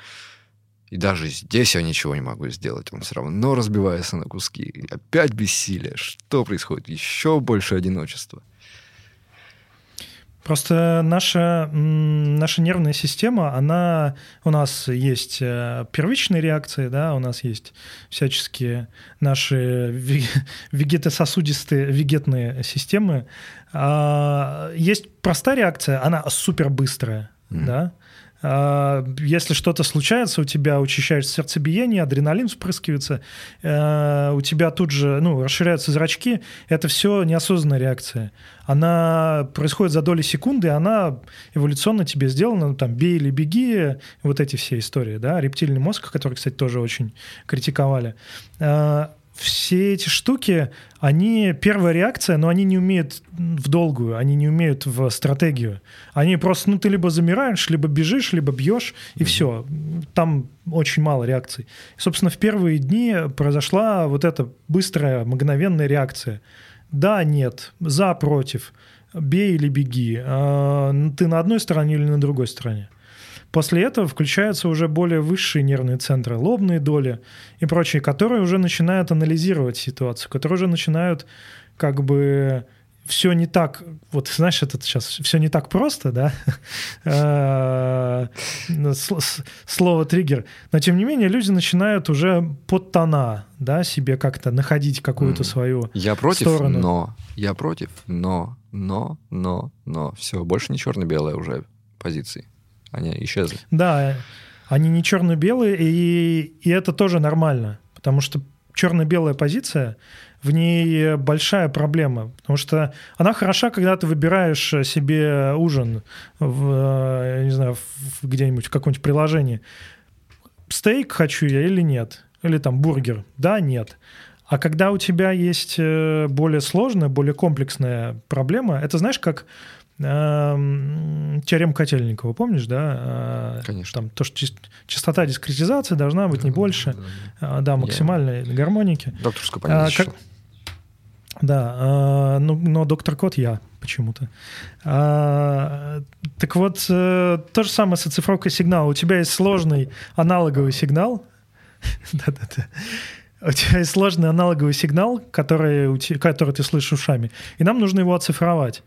И даже здесь я ничего не могу сделать. Он все равно разбивается на куски. И опять бессилие. Что происходит? Еще больше одиночества. Просто наша, наша нервная система, она у нас есть э, первичные реакции, да, у нас есть всяческие наши вегетососудистые, вегетные системы. А есть простая реакция, она супер быстрая, mm. да, если что-то случается, у тебя учащается сердцебиение, адреналин вспрыскивается, э, у тебя тут же ну, расширяются зрачки. Это все неосознанная реакция. Она происходит за доли секунды, она эволюционно тебе сделана, ну, там, бей или беги, вот эти все истории, да, рептильный мозг, который, кстати, тоже очень критиковали а, все эти штуки, они первая реакция, но они не умеют в долгую, они не умеют в стратегию. Они просто, ну, ты либо замираешь, либо бежишь, либо бьешь, и mm-hmm. все. Там очень мало реакций. И, собственно, в первые дни произошла вот эта быстрая, мгновенная реакция. Да, нет, за, против, бей или беги. А, ты на одной стороне или на другой стороне. После этого включаются уже более высшие нервные центры, лобные доли и прочие, которые уже начинают анализировать ситуацию, которые уже начинают как бы все не так, вот знаешь, это сейчас все не так просто, да, э, слово триггер, но тем не менее люди начинают уже под тона, да, себе как-то находить какую-то свою Я против, но, я против, но, но, но, но, все, больше не черно-белое уже позиции. Они исчезли. Да, они не черно-белые, и, и это тоже нормально, потому что черно-белая позиция, в ней большая проблема, потому что она хороша, когда ты выбираешь себе ужин в, не знаю, где-нибудь в каком-нибудь приложении. Стейк хочу я или нет? Или там бургер? Да, нет. А когда у тебя есть э, более сложная, более комплексная проблема, это знаешь, как теорема Котельникова, помнишь, да? Э, Конечно. Там то, что частота дискретизации должна быть не больше, да, да максимальной я... гармоники. Докторскую а, как... Да, а, ну, но доктор Кот я почему-то. А, так вот, а, то же самое с оцифровкой сигнала. У тебя есть сложный аналоговый сигнал. Да-да-да. У тебя есть сложный аналоговый сигнал, который, который ты слышишь ушами, и нам нужно его оцифровать.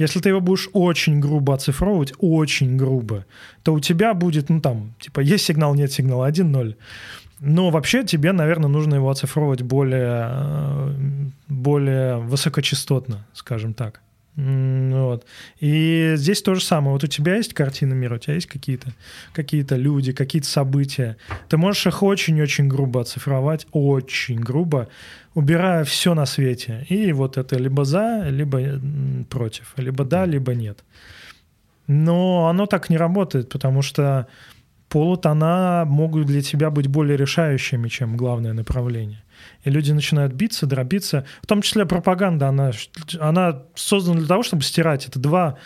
Если ты его будешь очень грубо оцифровывать, очень грубо, то у тебя будет, ну там, типа, есть сигнал, нет сигнала, 1-0. Но вообще тебе, наверное, нужно его оцифровывать более, э, более высокочастотно, скажем так. Вот. И здесь то же самое. Вот у тебя есть картина мира, у тебя есть какие-то какие люди, какие-то события. Ты можешь их очень-очень грубо оцифровать, очень грубо, убирая все на свете. И вот это либо за, либо против, либо да, либо нет. Но оно так не работает, потому что полутона могут для тебя быть более решающими, чем главное направление и люди начинают биться, дробиться. В том числе пропаганда, она, она создана для того, чтобы стирать. Это два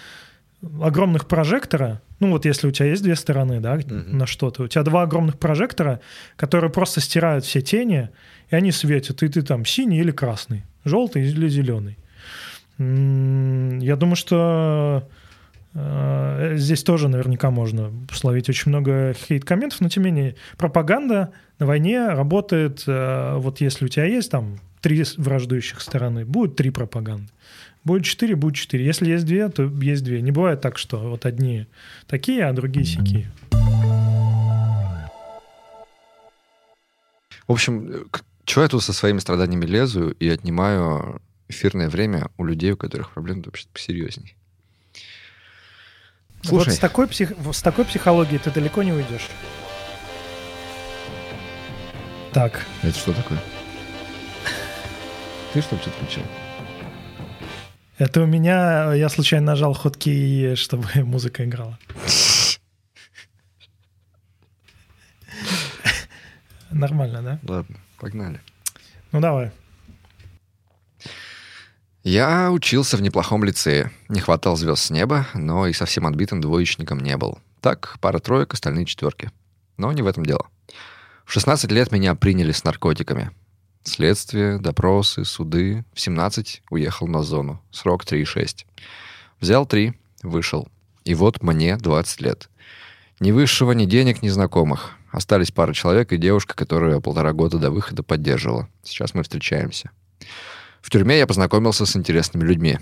огромных прожектора, ну вот если у тебя есть две стороны, да, uh-huh. на что-то, у тебя два огромных прожектора, которые просто стирают все тени, и они светят, и ты там синий или красный, желтый или зеленый. Я думаю, что здесь тоже наверняка можно словить очень много хейт-комментов, но тем не менее пропаганда на войне работает, э, вот если у тебя есть там три враждующих стороны, будет три пропаганды. Будет четыре, будет четыре. Если есть две, то есть две. Не бывает так, что вот одни такие, а другие сякие. В общем, чего я тут со своими страданиями лезу и отнимаю эфирное время у людей, у которых проблемы вообще посерьезней. Слушай. Вот с такой, псих... с такой психологией ты далеко не уйдешь. Так. Это что такое? Ты что что-то включил? Это у меня, я случайно нажал ходки, чтобы музыка играла. Нормально, да? Ладно, погнали. Ну давай. Я учился в неплохом лицее. Не хватал звезд с неба, но и совсем отбитым двоечником не был. Так, пара троек, остальные четверки. Но не в этом дело. В 16 лет меня приняли с наркотиками. Следствие, допросы, суды. В 17 уехал на зону. Срок 3,6. Взял 3, вышел. И вот мне 20 лет. Ни высшего, ни денег, ни знакомых. Остались пара человек и девушка, которая полтора года до выхода поддерживала. Сейчас мы встречаемся. В тюрьме я познакомился с интересными людьми.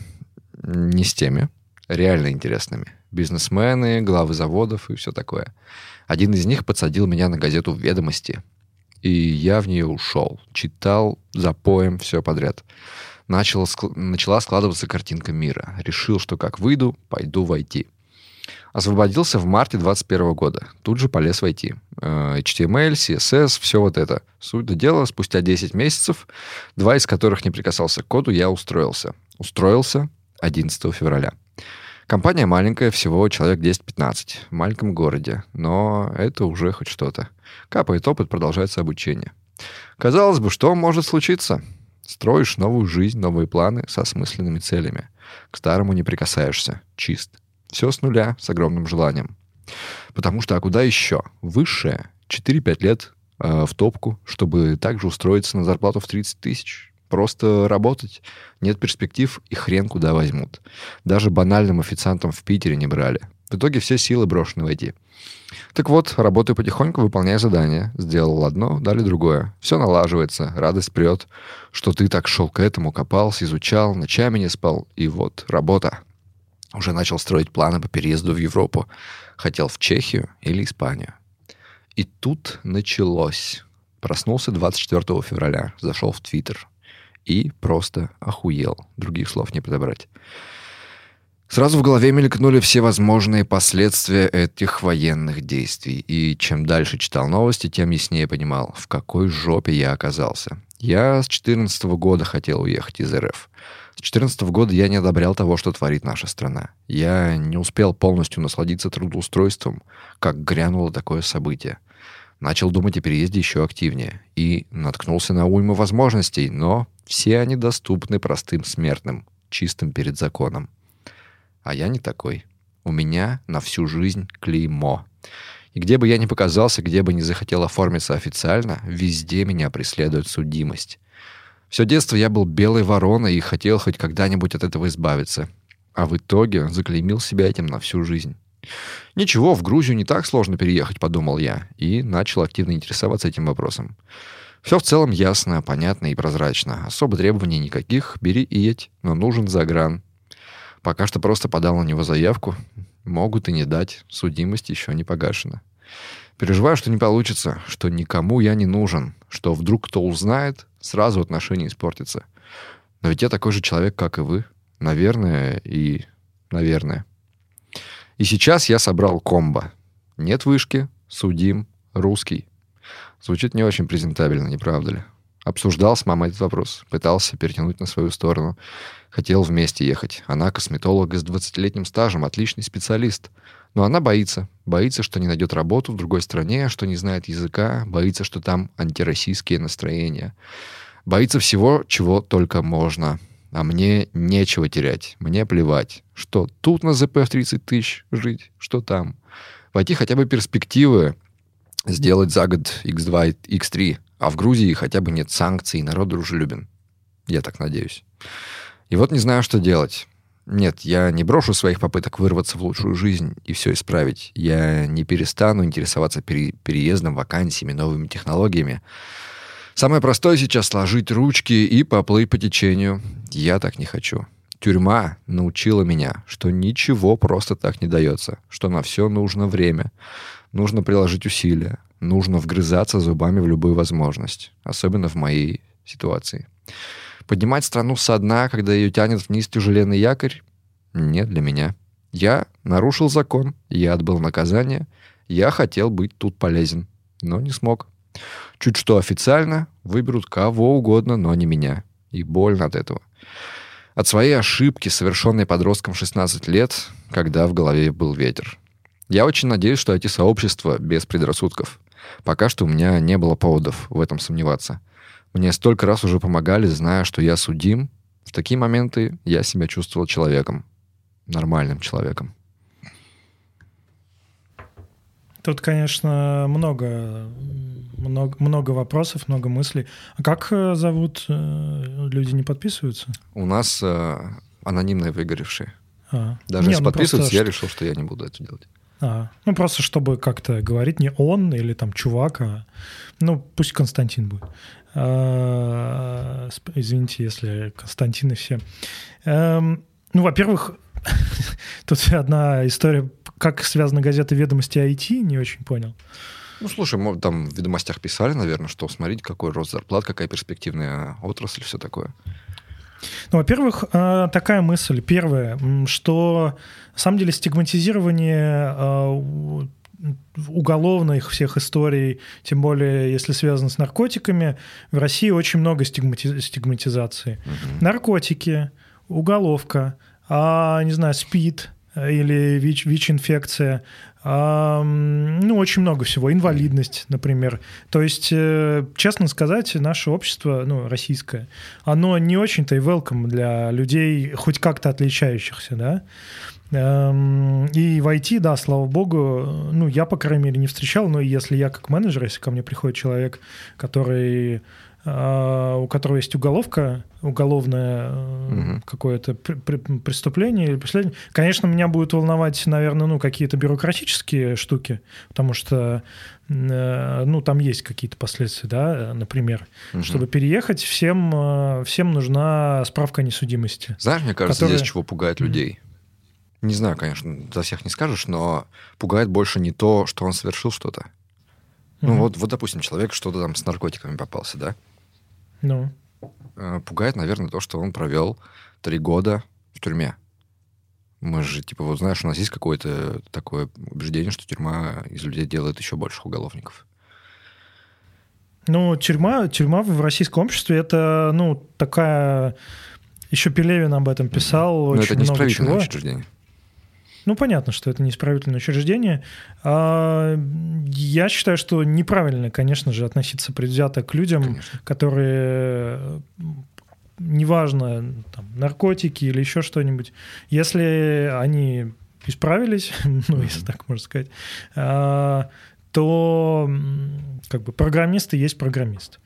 Не с теми, реально интересными. Бизнесмены, главы заводов и все такое. Один из них подсадил меня на газету «Ведомости». И я в нее ушел. Читал за поем все подряд. Начала, начала складываться картинка мира. Решил, что как выйду, пойду в IT. Освободился в марте 2021 года. Тут же полез в IT. HTML, CSS, все вот это. Суть до дела, спустя 10 месяцев, два из которых не прикасался к коду, я устроился. Устроился 11 февраля. Компания маленькая, всего человек 10-15, в маленьком городе, но это уже хоть что-то. Капает опыт, продолжается обучение. Казалось бы, что может случиться? Строишь новую жизнь, новые планы со осмысленными целями. К старому не прикасаешься. Чист. Все с нуля, с огромным желанием. Потому что, а куда еще? Высшее. 4-5 лет э, в топку, чтобы также устроиться на зарплату в 30 тысяч. Просто работать. Нет перспектив, и хрен куда возьмут. Даже банальным официантом в Питере не брали. В итоге все силы брошены в IT. Так вот, работаю потихоньку, выполняя задания. Сделал одно, дали другое. Все налаживается, радость прет, что ты так шел к этому, копался, изучал, ночами не спал. И вот, работа. Уже начал строить планы по переезду в Европу. Хотел в Чехию или Испанию. И тут началось. Проснулся 24 февраля, зашел в Твиттер и просто охуел. Других слов не подобрать. Сразу в голове мелькнули все возможные последствия этих военных действий. И чем дальше читал новости, тем яснее понимал, в какой жопе я оказался. Я с 14 года хотел уехать из РФ. С 2014 года я не одобрял того, что творит наша страна. Я не успел полностью насладиться трудоустройством, как грянуло такое событие. Начал думать о переезде еще активнее и наткнулся на уйму возможностей, но все они доступны простым смертным, чистым перед законом. А я не такой. У меня на всю жизнь клеймо. И где бы я ни показался, где бы ни захотел оформиться официально, везде меня преследует судимость. Все детство я был белой вороной и хотел хоть когда-нибудь от этого избавиться. А в итоге заклеймил себя этим на всю жизнь. Ничего, в Грузию не так сложно переехать, подумал я, и начал активно интересоваться этим вопросом. Все в целом ясно, понятно и прозрачно. Особо требований никаких, бери и едь, но нужен загран. Пока что просто подал на него заявку. Могут и не дать, судимость еще не погашена. Переживаю, что не получится, что никому я не нужен, что вдруг кто узнает, сразу отношения испортятся. Но ведь я такой же человек, как и вы. Наверное, и наверное. И сейчас я собрал комбо. Нет вышки, судим, русский. Звучит не очень презентабельно, не правда ли? Обсуждал с мамой этот вопрос, пытался перетянуть на свою сторону. Хотел вместе ехать. Она косметолог с 20-летним стажем, отличный специалист. Но она боится. Боится, что не найдет работу в другой стране, что не знает языка, боится, что там антироссийские настроения. Боится всего, чего только можно. А мне нечего терять. Мне плевать. Что тут на ЗП в 30 тысяч жить, что там. Войти хотя бы перспективы сделать за год X2, X3. А в Грузии хотя бы нет санкций, народ дружелюбен. Я так надеюсь. И вот не знаю, что делать. Нет, я не брошу своих попыток вырваться в лучшую жизнь и все исправить. Я не перестану интересоваться пере переездом, вакансиями, новыми технологиями. Самое простое сейчас сложить ручки и поплыть по течению. Я так не хочу. Тюрьма научила меня, что ничего просто так не дается, что на все нужно время. Нужно приложить усилия, нужно вгрызаться зубами в любую возможность, особенно в моей ситуации. Поднимать страну со дна, когда ее тянет вниз тяжеленный якорь, не для меня. Я нарушил закон, я отбыл наказание, я хотел быть тут полезен, но не смог. Чуть что официально выберут кого угодно, но не меня. И больно от этого. От своей ошибки, совершенной подростком 16 лет, когда в голове был ветер. Я очень надеюсь, что эти сообщества без предрассудков. Пока что у меня не было поводов в этом сомневаться. Мне столько раз уже помогали, зная, что я судим. В такие моменты я себя чувствовал человеком, нормальным человеком. Тут, конечно, много, много, много вопросов, много мыслей. А как э, зовут? Э, люди не подписываются? У нас э, анонимные выгоревшие. А. Даже Не, если ну подписываются, просто я что- решил, что я не буду это делать. А, ну, просто чтобы как-то говорить не он или там чувак, а ну, пусть Константин будет. А, извините, если Константины все. Эм, ну, во-первых, тут одна история, как связана газета «Ведомости IT», не очень понял. Ну, слушай, мо- там в ведомостях писали, наверное, что смотрите, какой рост зарплат, какая перспективная отрасль, все такое. Ну, во-первых, э, такая мысль. Первое, м, что на самом деле стигматизирование э, уголовных всех историй, тем более если связано с наркотиками, в России очень много стигмати- стигматизации. Мгм. Наркотики, уголовка, а, не знаю, СПИД э, или ВИЧ, ВИЧ-инфекция, а, ну, очень много всего, инвалидность, например. То есть, э, честно сказать, наше общество, ну, российское, оно не очень-то и welcome для людей, хоть как-то отличающихся, да. Эм, И в IT, да, слава богу, ну, я, по крайней мере, не встречал, но если я как менеджер, если ко мне приходит человек, который а, у которого есть уголовка, уголовное э, Мгм. какое-то при- при- преступление или преследование, конечно, меня будет волновать, наверное, ну, какие-то бюрократические штуки, потому что, э, ну, там есть какие-то последствия, да, э, например. Мгм. Чтобы переехать, всем, э, всем нужна справка о несудимости. Знаешь, мне кажется, которые- здесь чего пугает людей. Не знаю, конечно, за всех не скажешь, но пугает больше не то, что он совершил что-то. Ну Мгм. вот, вот, допустим, человек что-то там с наркотиками попался, да? Ну, Э, Пугает, наверное, то, что он провел три года в тюрьме. Мы же, типа, вот знаешь, у нас есть какое-то такое убеждение, что тюрьма из людей делает еще больших уголовников. Ну, тюрьма, тюрьма в российском обществе это, ну, такая... Еще Пелевин об этом писал Но очень это не много чего. учреждение. Ну, понятно, что это не исправительное учреждение. А, я считаю, что неправильно, конечно же, относиться предвзято к людям, Конечно. которые, неважно, там, наркотики или еще что-нибудь, если они исправились, ну, если так можно сказать, а, то как бы программисты есть программист.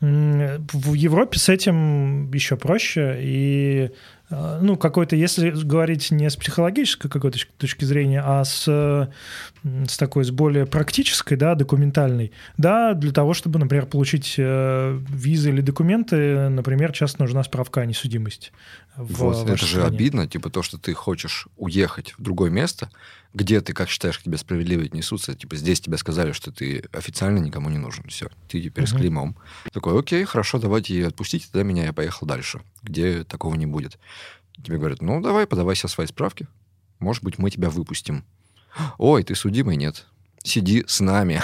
В Европе с этим еще проще, и ну, какой-то, если говорить не с психологической какой-то точ- точки зрения, а с, э, с такой, с более практической, да, документальной, да, для того, чтобы, например, получить э, визы или документы, например, часто нужна справка о несудимости. Вот, это же стране. обидно, типа то, что ты хочешь уехать в другое место, где ты, как считаешь, к тебе справедливо отнесутся, типа здесь тебе сказали, что ты официально никому не нужен, все, ты теперь с Мгм. клеймом. Такой, окей, хорошо, давайте отпустите тогда меня, я поехал дальше, где такого не будет. Тебе говорят, ну давай, подавай все свои справки, может быть, мы тебя выпустим. Ой, ты судимый, нет. Сиди с нами.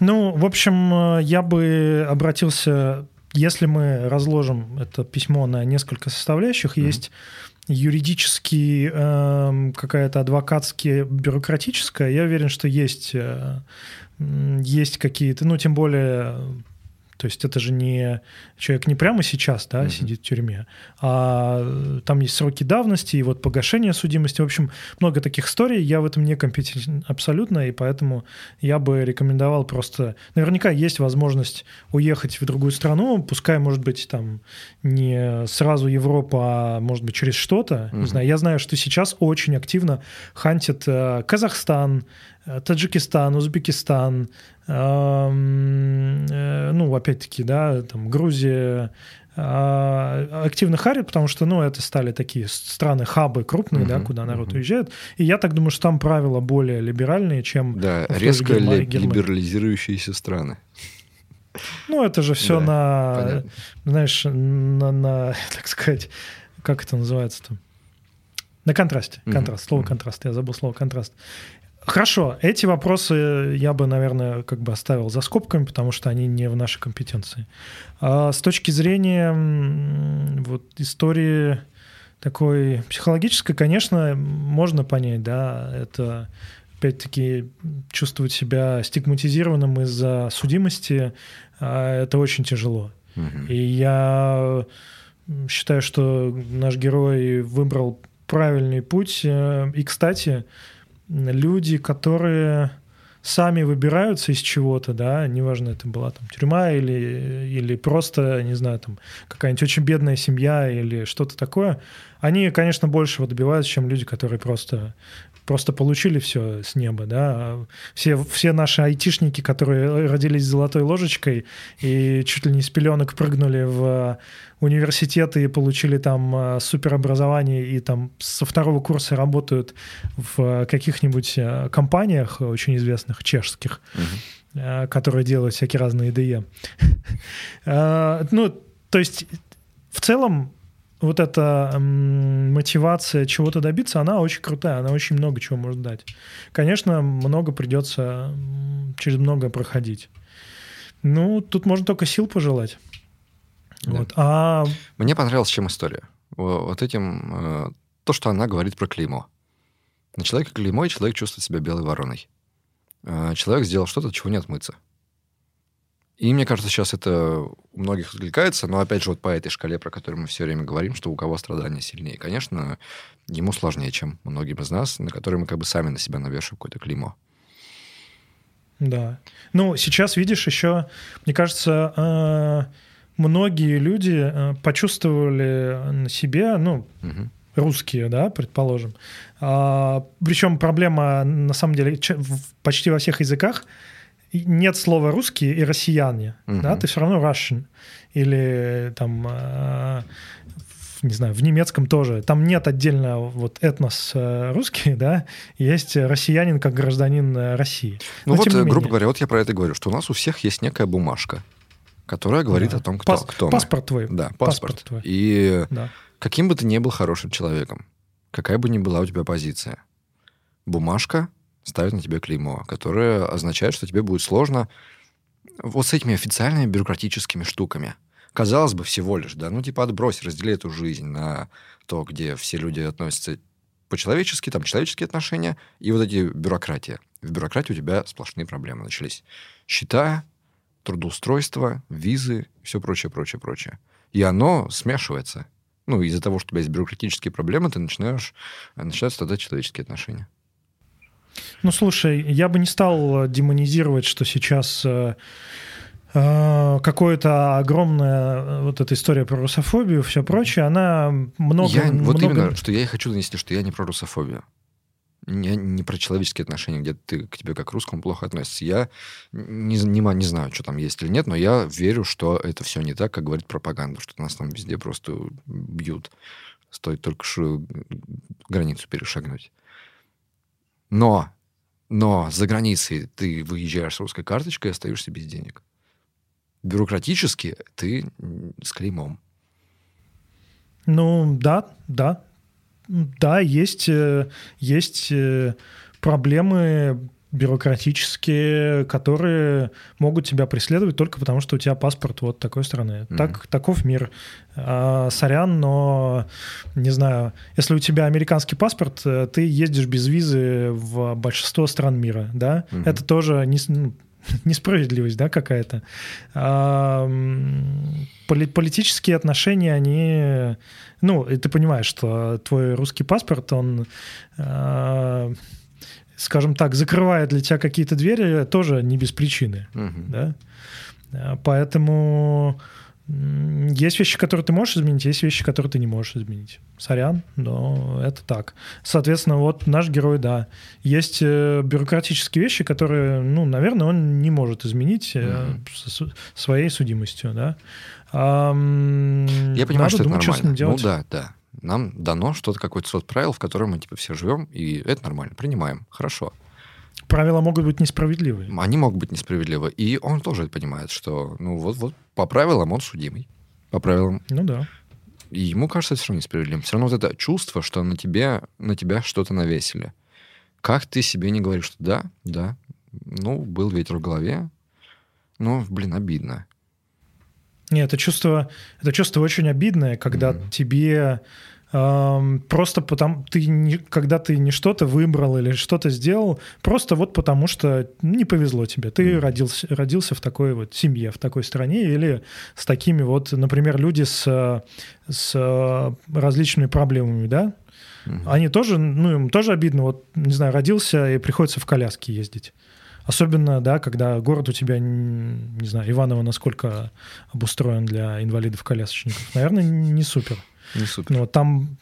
Ну, в общем, э, я бы обратился, если мы разложим это письмо на несколько составляющих, Мгм. есть юридический, эм, какая-то адвокатская, бюрократическая, я уверен, что есть, э, есть какие-то, ну, тем более, э, то есть это же не человек не прямо сейчас, да, Мгм. сидит в тюрьме, а э, там есть сроки давности и вот погашение судимости. В общем, много таких историй. Я в этом не компетентен абсолютно, и поэтому я бы рекомендовал просто... Наверняка есть возможность уехать в другую страну, пускай, может быть, там не сразу Европа, а может быть, через что-то. Не Мгм. знаю. Я знаю, что сейчас очень активно хантят э, Казахстан, Таджикистан, Узбекистан, э, ну, опять-таки, да, там, Грузия, а, активно харят, потому что, ну, это стали такие страны, хабы крупные, да, Мгм, куда народ мгм. уезжает. И я так думаю, что там правила более либеральные, чем Да, резко Герма- ли- либерализирующиеся страны. Ну, это же все Да, на, понятно. знаешь, на, на, так сказать, как это называется-то? На контрасте. Контраст. Слово мгм. контраст. Я забыл слово контраст. Хорошо, эти вопросы я бы, наверное, как бы оставил за скобками, потому что они не в нашей компетенции. А с точки зрения вот истории такой психологической, конечно, можно понять, да, это опять-таки, чувствовать себя стигматизированным из-за судимости, а, это очень тяжело. Мгм. И я считаю, что наш герой выбрал правильный путь. Э, И, кстати, люди, которые сами выбираются из чего-то, да, неважно, это была там тюрьма или, или просто, не знаю, там какая-нибудь очень бедная семья или что-то такое, они, конечно, большего добиваются, чем люди, которые просто просто получили все с неба, да. Все, все наши айтишники, которые родились с золотой ложечкой и чуть ли не с пеленок прыгнули в университеты и получили там э, суперобразование и там со второго курса работают в каких-нибудь э, компаниях очень известных, чешских, э, которые делают всякие разные. Э, Ну, то есть в целом вот эта м, мотивация чего-то добиться, она очень крутая, она очень много чего может дать. Конечно, много придется м, через многое проходить. Ну, тут можно только сил пожелать. Да. Вот. А Мне понравилась чем история. Во- Вот этим, э, то, что она говорит про клеймо. На человека клеймо, и человек чувствует себя белой вороной. Э, Человек сделал что-то, от чего не отмыться. И мне кажется, сейчас это у многих откликается, но опять же вот по этой шкале, про которую мы все время говорим, что у кого страдания сильнее. Конечно, ему сложнее, чем многим из нас, на которые мы как бы сами на себя навешиваем какое-то клеймо. Да. Ну, сейчас, видишь, еще, мне кажется, э, многие люди э, почувствовали на себе, ну, Мгм. русские, да, предположим. А, причем проблема, на самом деле, почти во всех языках нет слова русские и россияне, Мгм. да, ты все равно Russian. Или там, э, не знаю, в немецком тоже. Там нет отдельно вот этнос э, русский, да, есть россиянин как гражданин э, России. Ну Но вот, э, грубо менее. говоря, вот я про это говорю, что у нас у всех есть некая бумажка, которая говорит Да. о том, кто, Пас- кто мы. паспорт твой. Да, Паспорт паспорт. твой. И Да. каким бы ты ни был хорошим человеком, какая бы ни была у тебя позиция, бумажка ставит на тебя клеймо, которое означает, что тебе будет сложно вот с этими официальными бюрократическими штуками. Казалось бы, всего лишь, да, ну типа отбрось, раздели эту жизнь на то, где все люди относятся по-человечески, там человеческие отношения, и вот эти бюрократия. В бюрократии у тебя сплошные проблемы начались. Счета, трудоустройство, визы, все прочее, прочее, прочее. И оно смешивается. Ну, из-за того, что у тебя есть бюрократические проблемы, ты начинаешь, начинаются тогда человеческие отношения. Ну, слушай, я бы не стал э, демонизировать, что сейчас э, э, какое-то огромная вот эта история про русофобию, все прочее, она много... я, вот много- именно, что я и хочу донести, что я не про русофобию. Я не про человеческие отношения, где ты к тебе как к русскому плохо относится. Я не, не, не знаю, что там есть или нет, но я верю, что это все не так, как говорит пропаганда, что нас там везде просто бьют. Стоит только ш- границу перешагнуть. Но, но за границей ты выезжаешь с русской карточкой и остаешься без денег. Бюрократически ты с клеймом. Ну, да, да. Да, есть, э, есть э, проблемы бюрократические, которые могут тебя преследовать только потому, что у тебя паспорт вот такой страны. Мгм. Так, таков мир. А, сорян, но, не знаю, если у тебя американский паспорт, э, ты ездишь без визы в большинство стран мира, да? Мгм. Это тоже не, ну, несправедливость, да, какая-то. А, поли- политические отношения, они... Ну, ты понимаешь, что твой русский паспорт, он, а, скажем так, закрывает для тебя какие-то двери тоже не без причины, Мгм. да? А, Поэтому есть вещи, которые ты можешь изменить, есть вещи, которые ты не можешь изменить. Сорян, но это так. Соответственно, вот наш герой, да. Есть э, бюрократические вещи, которые, ну, наверное, он не может изменить с- своей судимостью, да. А, Я понимаю, что это думать, что с ним нормально. делать. Ну да, да. Нам дано что-то, какой-то сот правил, в котором мы типа все живем, и это нормально. Принимаем. Хорошо. Правила могут быть несправедливые. Они могут быть несправедливы. И он тоже это понимает, что, ну вот, вот по правилам он судимый. По правилам. Ну да. И ему кажется это все равно несправедливым. Все равно вот это чувство, что на, тебе, на тебя что-то навесили. Как ты себе не говоришь, что да, да, ну, был ветер в голове, ну, блин, обидно. Не, это чувство, это чувство очень обидное, когда Мгм. тебе просто потому, ты не, когда ты не что-то выбрал или что-то сделал, просто вот потому что не повезло тебе. Ты mm. родился, родился в такой вот семье, в такой стране или с такими вот, например, люди с, с различными проблемами, да? Mm-hmm. Они тоже, ну, им тоже обидно, вот, не знаю, родился и приходится в коляске ездить. Особенно, да, когда город у тебя, не знаю, Иваново насколько обустроен для инвалидов-колясочников. Наверное, не супер. Не супер. Но там,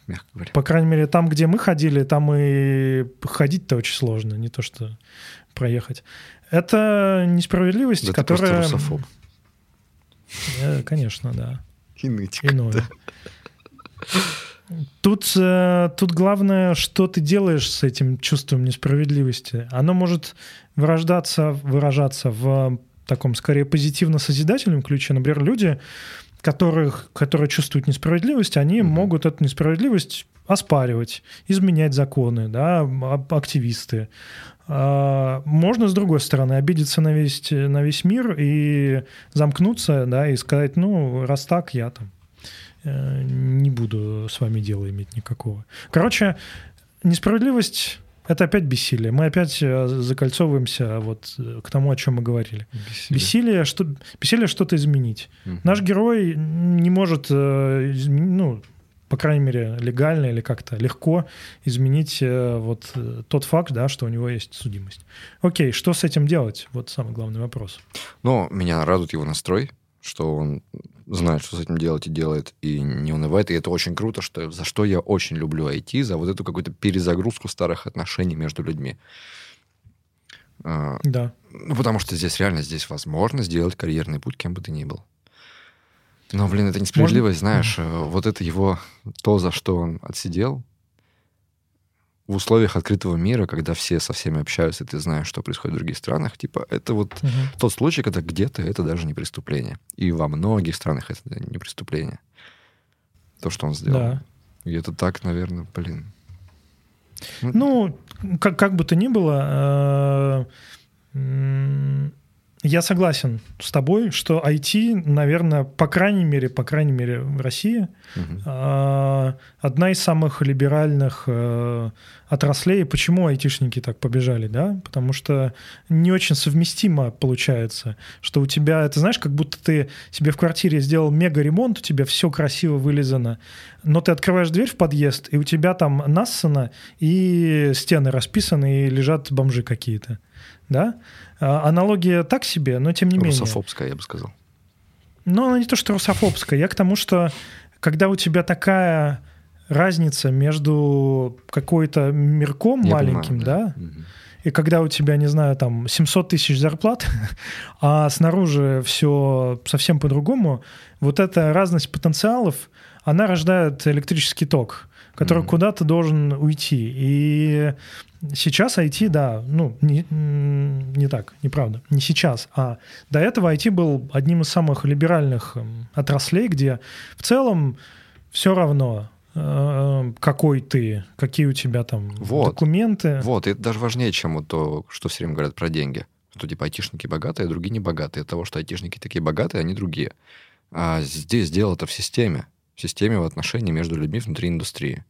по крайней мере, там, где мы ходили, там и ходить-то очень сложно, не то что проехать. Это несправедливость, да которая... Ты просто э, Конечно, да. И нытик, Иное. Да. Тут, э, тут главное, что ты делаешь с этим чувством несправедливости. Оно может вырождаться, выражаться в таком, скорее, позитивно-созидательном ключе. Например, люди, которых, которые чувствуют несправедливость, они mm-hmm. могут эту несправедливость оспаривать, изменять законы, да, активисты. А, можно, с другой стороны, обидеться на весь, на весь мир и замкнуться, да, и сказать, ну, раз так, я там Э, не буду с вами дела иметь никакого. Короче, несправедливость это опять бессилие. Мы опять э, закольцовываемся вот э, к тому, о чем мы говорили. Бессилие, бессилие, что, бессилие что-то изменить. Угу. Наш герой не может, ну, по крайней мере, легально или как-то легко изменить вот тот факт, да, что у него есть судимость. Окей, что с этим делать? Вот самый главный вопрос. Ну, меня радует его настрой, что он знает, что с этим делать и делает, и не унывает. И это очень круто, что, за что я очень люблю IT, за вот эту какую-то перезагрузку старых отношений между людьми. А, да. Ну, потому что здесь реально здесь возможно сделать карьерный путь, кем бы ты ни был. Но, блин, это несправедливость, Можно? знаешь, mm-hmm. вот это его, то, за что он отсидел, в условиях открытого мира, когда все со всеми общаются, и ты знаешь, что происходит в других странах, типа, это вот угу. тот случай, когда где-то это даже не преступление. И во многих странах это не преступление. То, что он сделал. Да. И это так, наверное, блин. Ну, как, как бы то ни было, э, я согласен с тобой, что IT, наверное, по крайней мере, по крайней мере, в России угу. одна из самых либеральных э, отраслей. Почему айтишники так побежали, да? Потому что не очень совместимо получается, что у тебя, ты знаешь, как будто ты себе в квартире сделал мега ремонт, у тебя все красиво вылизано, но ты открываешь дверь в подъезд, и у тебя там нассано, и стены расписаны, и лежат бомжи какие-то, да? А, аналогия так себе, но тем не менее. Русофобская, я бы сказал. Ну, она не то, что русофобская. Я к тому, что когда у тебя такая разница между какой-то мирком я маленьким, понимаю, да, да и когда у тебя, не знаю, там 700 тысяч зарплат, а снаружи все совсем по-другому, вот эта разность потенциалов, она рождает электрический ток, который mm-hmm. куда-то должен уйти. И сейчас IT, да, ну, не, не так, неправда, не сейчас, а до этого IT был одним из самых либеральных эм, отраслей, где в целом все равно, э, какой ты, какие у тебя там вот, документы. Вот, это даже важнее, чем вот то, что все время говорят про деньги. Что типа айтишники богатые, а другие не богатые. От того, что айтишники такие богатые, они другие. А здесь дело это в системе. В системе в отношении между людьми внутри индустрии.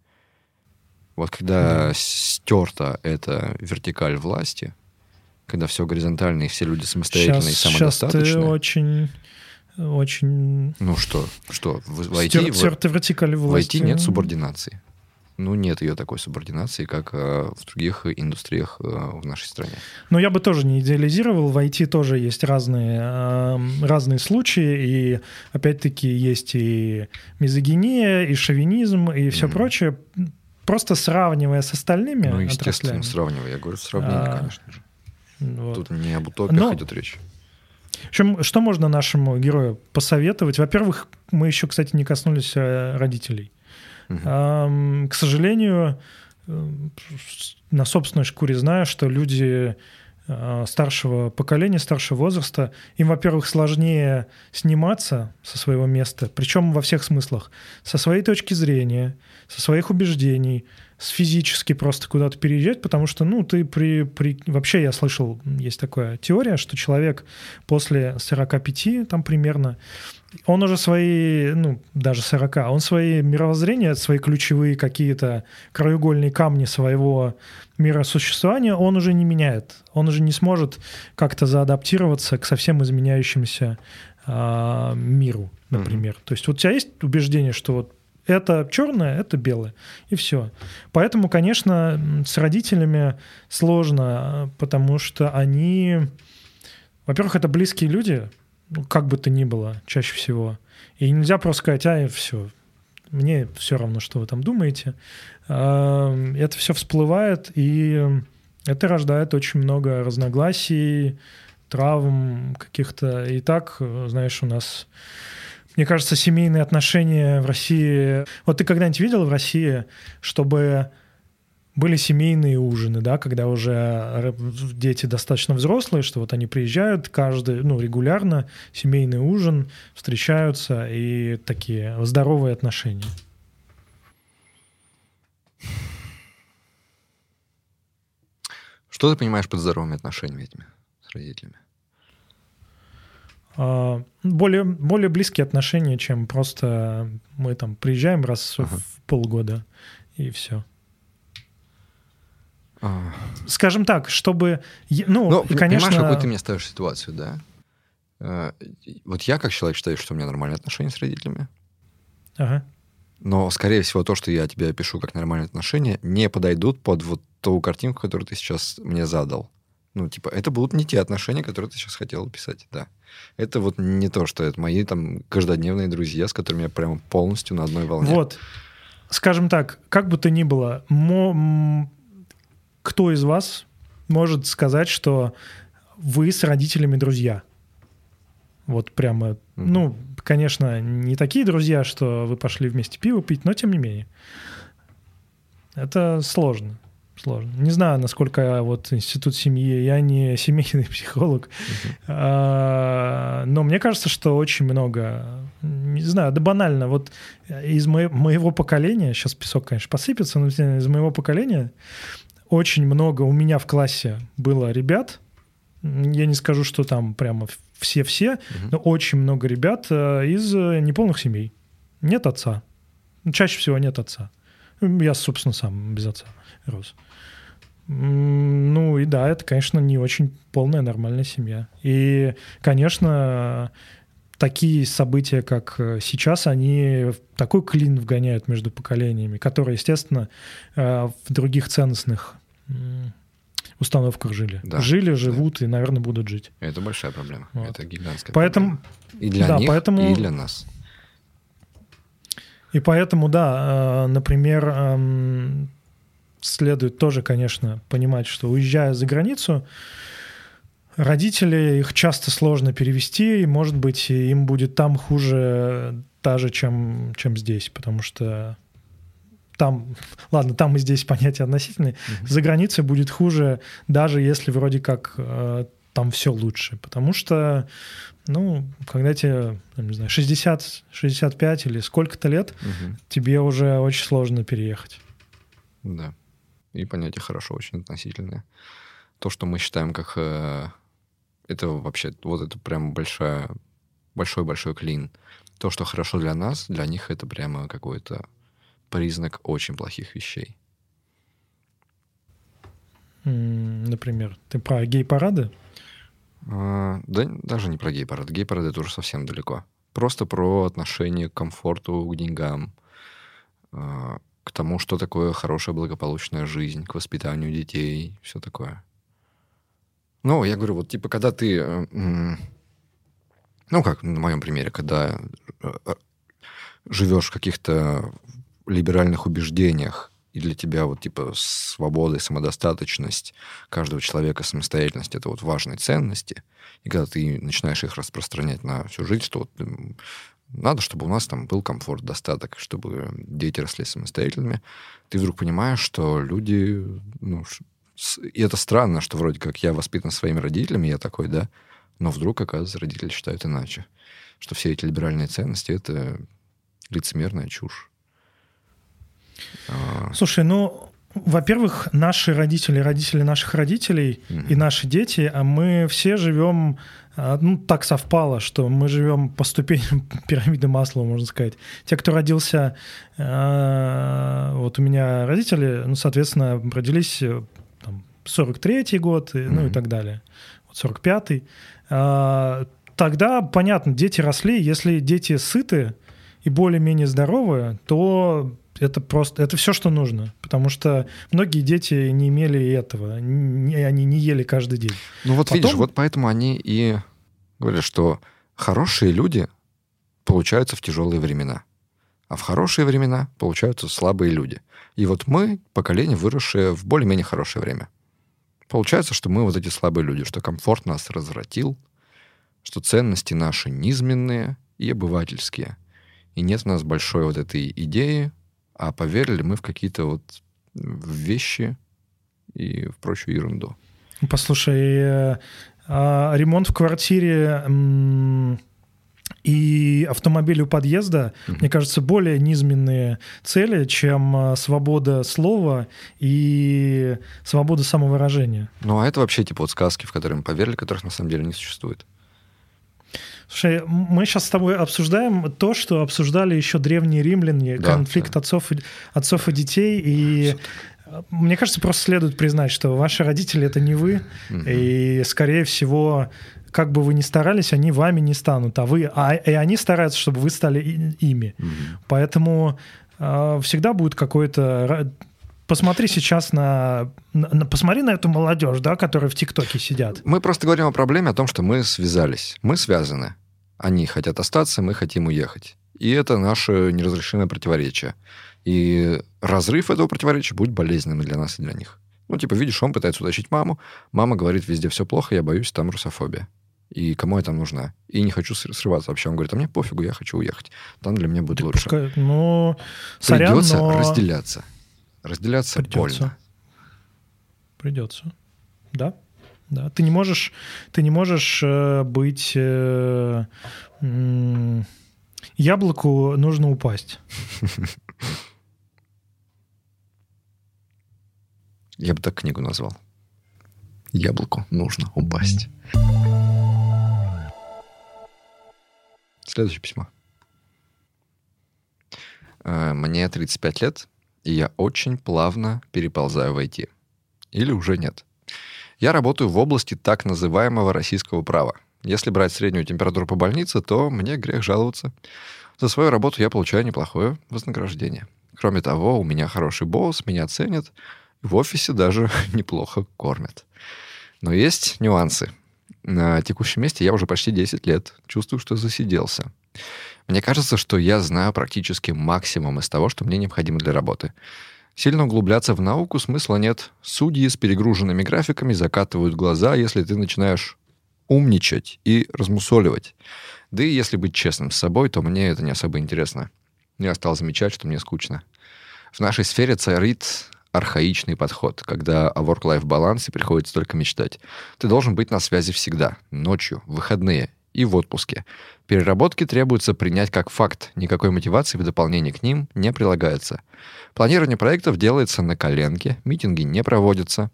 Вот когда да. стерта эта вертикаль власти, когда все горизонтально, и все люди самостоятельные сейчас, и самодостаточные. Сейчас ты очень очень... Ну что, что, в, IT, в, вертикаль власти. в IT нет субординации. Ну, нет ее такой субординации, как э, в других индустриях э, в нашей стране. Но я бы тоже не идеализировал. В IT тоже есть разные, э, разные случаи. И, опять-таки, есть и мизогиния, и шовинизм, и все mm-hmm. прочее просто сравнивая с остальными Ну, естественно, сравнивая. Я говорю, сравнение, а, конечно же. Вот. Тут не об утопиях Но, идет речь. В общем, что можно нашему герою посоветовать? Во-первых, мы еще, кстати, не коснулись э, родителей. Угу. А, к сожалению, э, на собственной шкуре знаю, что люди старшего поколения, старшего возраста, им, во-первых, сложнее сниматься со своего места, причем во всех смыслах, со своей точки зрения, со своих убеждений, физически просто куда-то переезжать, потому что, ну, ты при, при... Вообще я слышал, есть такая теория, что человек после 45, там примерно, он уже свои, ну, даже 40, он свои мировоззрения, свои ключевые какие-то краеугольные камни своего миросуществования, он уже не меняет. Он уже не сможет как-то заадаптироваться к совсем изменяющемуся э, миру, например. Mm-hmm. То есть вот у тебя есть убеждение, что вот это черное, это белое, и все. Поэтому, конечно, с родителями сложно, потому что они, во-первых, это близкие люди, ну, как бы то ни было, чаще всего. И нельзя просто сказать, а, все, мне все равно, что вы там думаете. Это все всплывает, и это рождает очень много разногласий, травм каких-то. И так, знаешь, у нас мне кажется, семейные отношения в России... Вот ты когда-нибудь видел в России, чтобы были семейные ужины, да, когда уже дети достаточно взрослые, что вот они приезжают каждый, ну, регулярно, семейный ужин, встречаются и такие здоровые отношения. Что ты понимаешь под здоровыми отношениями этими с родителями? А, более, более близкие отношения, чем просто мы там приезжаем раз ага. в полгода и все. А. Скажем так, чтобы... Ну, Но, ну, конечно... Понимаешь, какую ты мне ставишь ситуацию, да? Э, вот я, как человек, считаю, что у меня нормальные отношения с родителями. Ага. Но, скорее всего, то, что я тебе опишу как нормальные отношения, не подойдут под вот ту картинку, которую ты сейчас мне задал. Ну, типа, это будут не те отношения, которые ты сейчас хотел описать, да. Это вот не то, что это мои там каждодневные друзья, с которыми я прямо полностью на одной волне. Вот. Скажем так, как бы то ни было, мо- кто из вас может сказать, что вы с родителями друзья? Вот прямо, mm-hmm. ну, конечно, не такие друзья, что вы пошли вместе пиво пить, но тем не менее. Это сложно сложно. Не знаю, насколько вот институт семьи, я не семейный психолог, uh-huh. но мне кажется, что очень много, не знаю, да банально, вот из мо- моего поколения, сейчас песок, конечно, посыпется, но из моего поколения очень много у меня в классе было ребят, я не скажу, что там прямо все-все, uh-huh. но очень много ребят э, из неполных семей. Нет отца. Чаще всего нет отца. Я, собственно, сам без отца рос. Ну и да, это, конечно, не очень полная нормальная семья. И, конечно, такие события, как э, сейчас, они такой клин вгоняют между поколениями, которые, естественно, э, в других ценностных установках жили. Да, жили, живут да. и, наверное, будут жить. Это большая проблема. Вот. Это гигантская поэтому, проблема. И для да, них, поэтому, и для нас. И поэтому, да, э, например, эм, следует тоже, конечно, понимать, что уезжая за границу, родители, их часто сложно перевести, и, может быть, им будет там хуже даже, чем, чем здесь, потому что там, ладно, там и здесь понятия относительные, mm-hmm. за границей будет хуже, даже если вроде как э, там все лучше, потому что, ну, когда тебе, не знаю, 60, 65 или сколько-то лет, mm-hmm. тебе уже очень сложно переехать. Да. И понятие хорошо очень относительное. То, что мы считаем как... Э, это вообще... Вот это прям большая, большой-большой клин. То, что хорошо для нас, для них это прямо какой-то признак очень плохих вещей. Например, ты про гей-парады? А, да даже не про гей-парады. Гей-парады это уже совсем далеко. Просто про отношение к комфорту, к деньгам, а, к тому, что такое хорошая благополучная жизнь, к воспитанию детей, все такое. Ну, я говорю, вот типа, когда ты, э, ну, как на моем примере, когда э, э, живешь в каких-то либеральных убеждениях, и для тебя вот типа свобода и самодостаточность каждого человека, самостоятельность — это вот важные ценности, и когда ты начинаешь их распространять на всю жизнь, то вот надо, чтобы у нас там был комфорт, достаток, чтобы дети росли самостоятельными. Ты вдруг понимаешь, что люди... Ну, и это странно, что вроде как я воспитан своими родителями, я такой, да, но вдруг, оказывается, родители считают иначе. Что все эти либеральные ценности — это лицемерная чушь. А. Слушай, ну, Во-первых, наши родители, родители наших родителей mm-hmm. и наши дети, а мы все живем, а, ну, так совпало, что мы живем по ступеням пирамиды масла, можно сказать. Те, кто родился, а, вот у меня родители, ну, соответственно, родились э, там, 43-й год, mm-hmm. ну и так далее, вот 45-й. Тогда, понятно, дети росли, если дети сыты и более-менее здоровые, то это просто, это все, что нужно, потому что многие дети не имели этого, не, они не ели каждый день. Ну вот Потом... видишь, вот поэтому они и говорят, что хорошие люди получаются в тяжелые времена, а в хорошие времена получаются слабые люди. И вот мы, поколение, выросшее в более-менее хорошее время. Получается, что мы вот эти слабые люди, что комфорт нас развратил, что ценности наши низменные и обывательские. И нет у нас большой вот этой идеи а поверили мы в какие-то вот вещи и в прочую ерунду. Послушай, э, а ремонт в квартире и автомобиль у подъезда, mm-hmm. мне кажется, более низменные цели, чем э, свобода слова и свобода самовыражения. Ну, а это вообще типа вот сказки, в которые мы поверили, которых на самом деле не существует. Слушай, мы сейчас с тобой обсуждаем то, что обсуждали еще древние римляне, да, конфликт да. Отцов, и, отцов и детей. И мне кажется, просто следует признать, что ваши родители это не вы, угу. и скорее всего как бы вы ни старались, они вами не станут, а вы, а и они стараются, чтобы вы стали ими. Угу. Поэтому э, всегда будет какой-то посмотри сейчас на, на... Посмотри на эту молодежь, да, которая в ТикТоке сидят. Мы просто говорим о проблеме, о том, что мы связались. Мы связаны. Они хотят остаться, мы хотим уехать. И это наше неразрешимое противоречие. И разрыв этого противоречия будет болезненным и для нас, и для них. Ну, типа, видишь, он пытается утащить маму, мама говорит, везде все плохо, я боюсь, там русофобия. И кому я там нужна? И не хочу срываться вообще. Он говорит, а мне пофигу, я хочу уехать. Там для меня будет так лучше. Пускай, ну, сорян, Придется но... разделяться. Разделяться Придется. больно. Придется. Да. Да. Ты не можешь, ты не можешь э, быть... Э, э, яблоку нужно упасть. Я бы так книгу назвал. Яблоку нужно упасть. Следующее письмо. Э, мне 35 лет, и я очень плавно переползаю в IT. Или уже нет. Я работаю в области так называемого российского права. Если брать среднюю температуру по больнице, то мне грех жаловаться. За свою работу я получаю неплохое вознаграждение. Кроме того, у меня хороший босс, меня ценят, в офисе даже неплохо кормят. Но есть нюансы. На текущем месте я уже почти 10 лет. Чувствую, что засиделся. Мне кажется, что я знаю практически максимум из того, что мне необходимо для работы. Сильно углубляться в науку смысла нет. Судьи с перегруженными графиками закатывают глаза, если ты начинаешь умничать и размусоливать. Да и если быть честным с собой, то мне это не особо интересно. Я стал замечать, что мне скучно. В нашей сфере царит архаичный подход, когда о work-life балансе приходится только мечтать. Ты должен быть на связи всегда, ночью, в выходные и в отпуске. Переработки требуется принять как факт, никакой мотивации в дополнение к ним не прилагается. Планирование проектов делается на коленке, митинги не проводятся,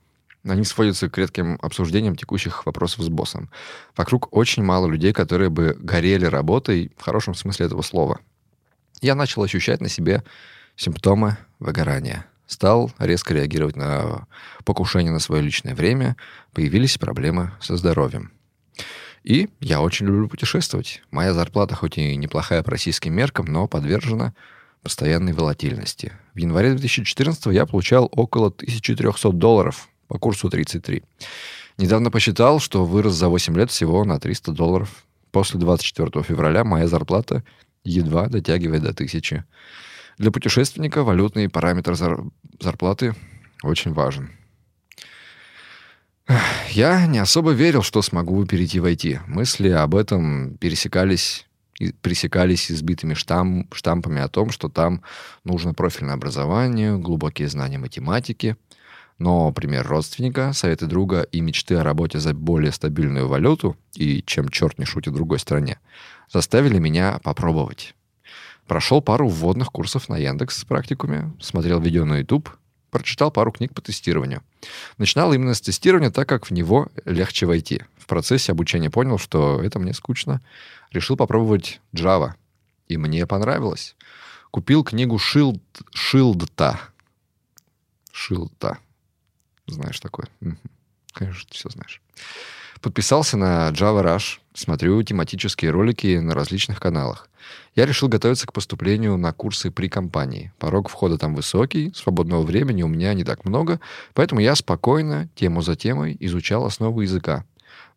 они сводятся к редким обсуждениям текущих вопросов с боссом. Вокруг очень мало людей, которые бы горели работой в хорошем смысле этого слова. Я начал ощущать на себе симптомы выгорания. Стал резко реагировать на покушение на свое личное время, появились проблемы со здоровьем. И я очень люблю путешествовать. Моя зарплата хоть и неплохая по российским меркам, но подвержена постоянной волатильности. В январе 2014 я получал около 1300 долларов по курсу 33. Недавно посчитал, что вырос за 8 лет всего на 300 долларов. После 24 февраля моя зарплата едва дотягивает до 1000. Для путешественника валютный параметр зарплаты очень важен. Я не особо верил, что смогу перейти в IT. Мысли об этом пересекались пресекались избитыми штамп, штампами о том, что там нужно профильное образование, глубокие знания математики. Но пример родственника, советы друга и мечты о работе за более стабильную валюту, и чем черт не шутит другой стране, заставили меня попробовать. Прошел пару вводных курсов на Яндекс с практикуме, смотрел видео на YouTube, прочитал пару книг по тестированию. Начинал именно с тестирования, так как в него легче войти. В процессе обучения понял, что это мне скучно. Решил попробовать Java. И мне понравилось. Купил книгу Shield, Шилдта. Шилдта. Знаешь такое? Конечно, ты все знаешь. Подписался на Java Rush, смотрю тематические ролики на различных каналах. Я решил готовиться к поступлению на курсы при компании. Порог входа там высокий, свободного времени у меня не так много, поэтому я спокойно, тему за темой, изучал основы языка.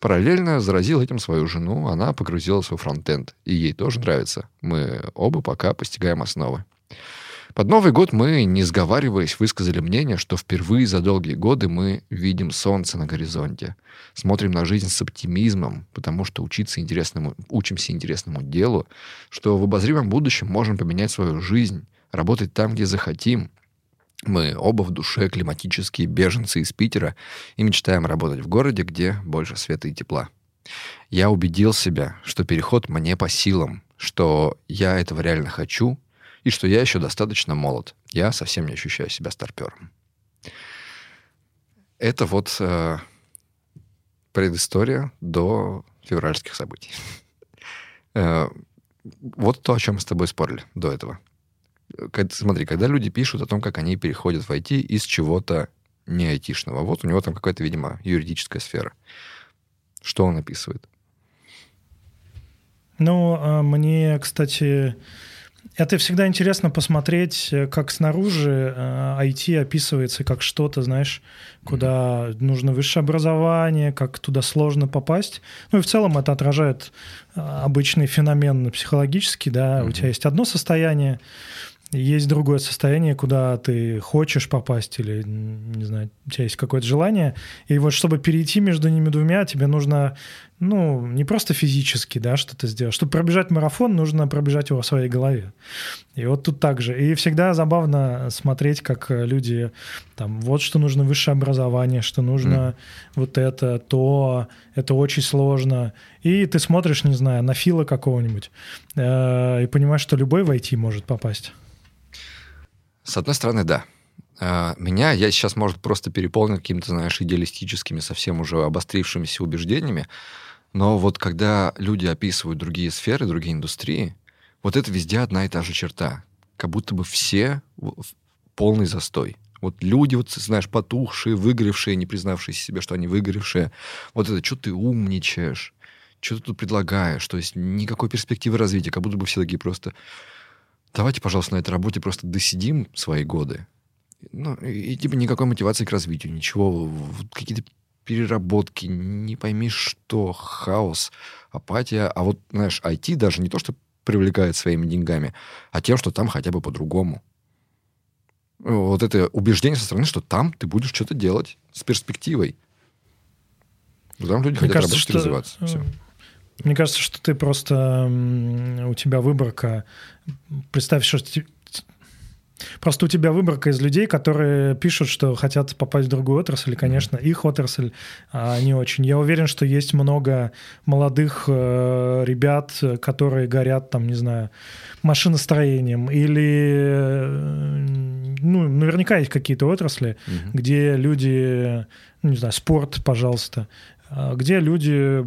Параллельно заразил этим свою жену, она погрузилась во фронтенд, и ей тоже нравится. Мы оба пока постигаем основы. Под Новый год мы, не сговариваясь, высказали мнение, что впервые за долгие годы мы видим солнце на горизонте. Смотрим на жизнь с оптимизмом, потому что учиться интересному, учимся интересному делу, что в обозримом будущем можем поменять свою жизнь, работать там, где захотим. Мы оба в душе климатические беженцы из Питера и мечтаем работать в городе, где больше света и тепла. Я убедил себя, что переход мне по силам, что я этого реально хочу — и что я еще достаточно молод. Я совсем не ощущаю себя старпером. Это вот э, предыстория до февральских событий. э, вот то, о чем мы с тобой спорили до этого. Когда, смотри, когда люди пишут о том, как они переходят в IT из чего-то не айтишного, вот у него там какая-то, видимо, юридическая сфера. Что он описывает? Ну, а мне, кстати, это всегда интересно посмотреть, э, как снаружи IT э, описывается как что-то, знаешь, куда нужно высшее образование, как туда сложно попасть. Ну и в целом это отражает э, обычный феномен психологический, да, mm-hmm. у тебя есть одно состояние, есть другое состояние, куда ты хочешь попасть или, не знаю, у тебя есть какое-то желание. И вот чтобы перейти между ними двумя, тебе нужно, ну, не просто физически, да, что-то сделать. Чтобы пробежать марафон, нужно пробежать его в своей голове. И вот тут так же. И всегда забавно смотреть, как люди там, вот что нужно высшее образование, что нужно mm. вот это, то, это очень сложно. И ты смотришь, не знаю, на Фила какого-нибудь э, и понимаешь, что любой в IT может попасть. С одной стороны, да. А, меня, я сейчас, может, просто переполнен какими-то, знаешь, идеалистическими, совсем уже обострившимися убеждениями, но вот когда люди описывают другие сферы, другие индустрии, вот это везде одна и та же черта. Как будто бы все полный застой. Вот люди, вот, знаешь, потухшие, выгоревшие, не признавшие себе, что они выгоревшие. Вот это, что ты умничаешь, что ты тут предлагаешь. То есть никакой перспективы развития, как будто бы все такие просто давайте, пожалуйста, на этой работе просто досидим свои годы. Ну, и, и типа никакой мотивации к развитию, ничего, какие-то переработки, не пойми что, хаос, апатия. А вот, знаешь, IT даже не то, что привлекает своими деньгами, а тем, что там хотя бы по-другому. Вот это убеждение со стороны, что там ты будешь что-то делать с перспективой. Там люди Мне хотят кажется, работать что... развиваться. Все. Мне кажется, что ты просто... У тебя выборка... Представь, что Просто у тебя выборка из людей, которые пишут, что хотят попасть в другую отрасль, и, конечно, их отрасль а, не очень. Я уверен, что есть много молодых э, ребят, которые горят, там, не знаю, машиностроением или... Э, ну, наверняка есть какие-то отрасли, угу. где люди, ну, не знаю, спорт, пожалуйста, а, где люди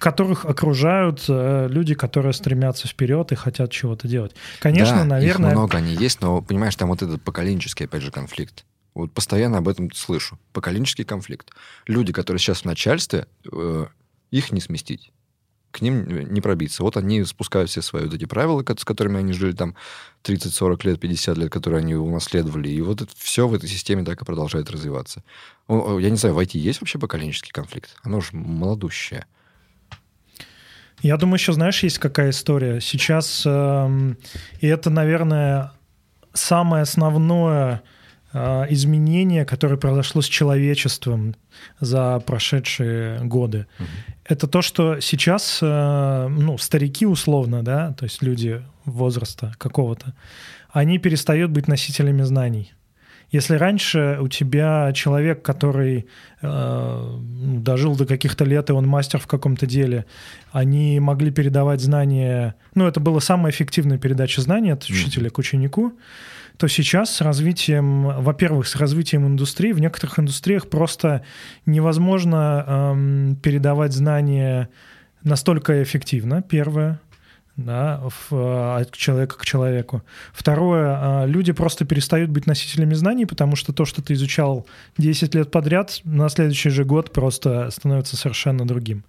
которых окружают э, люди, которые стремятся вперед и хотят чего-то делать. Конечно, да, наверное... их много, они есть, но, понимаешь, там вот этот поколенческий, опять же, конфликт. Вот постоянно об этом слышу. Поколенческий конфликт. Люди, которые сейчас в начальстве, э, их не сместить. К ним не пробиться. Вот они спускают все свои вот эти правила, с которыми они жили там 30, 40 лет, 50 лет, которые они унаследовали. И вот это все в этой системе так и продолжает развиваться. Я не знаю, в IT есть вообще поколенческий конфликт? Оно же молодущее. Я думаю, еще, знаешь, есть какая история. Сейчас, э, и это, наверное, самое основное э, изменение, которое произошло с человечеством за прошедшие годы. Угу. Это то, что сейчас, э, ну, старики условно, да, то есть люди возраста какого-то, они перестают быть носителями знаний. Если раньше у тебя человек, который э, ну, дожил до каких-то лет, и он мастер в каком-то деле, они могли передавать знания, ну, это была самая эффективная передача знаний от учителя к ученику, то сейчас с развитием, во-первых, с развитием индустрии, в некоторых индустриях просто невозможно эм, передавать знания настолько эффективно, первое да, в, от а, человека к человеку. Второе, а, люди просто перестают быть носителями знаний, потому что то, что ты изучал 10 лет подряд, на следующий же год просто становится совершенно другим.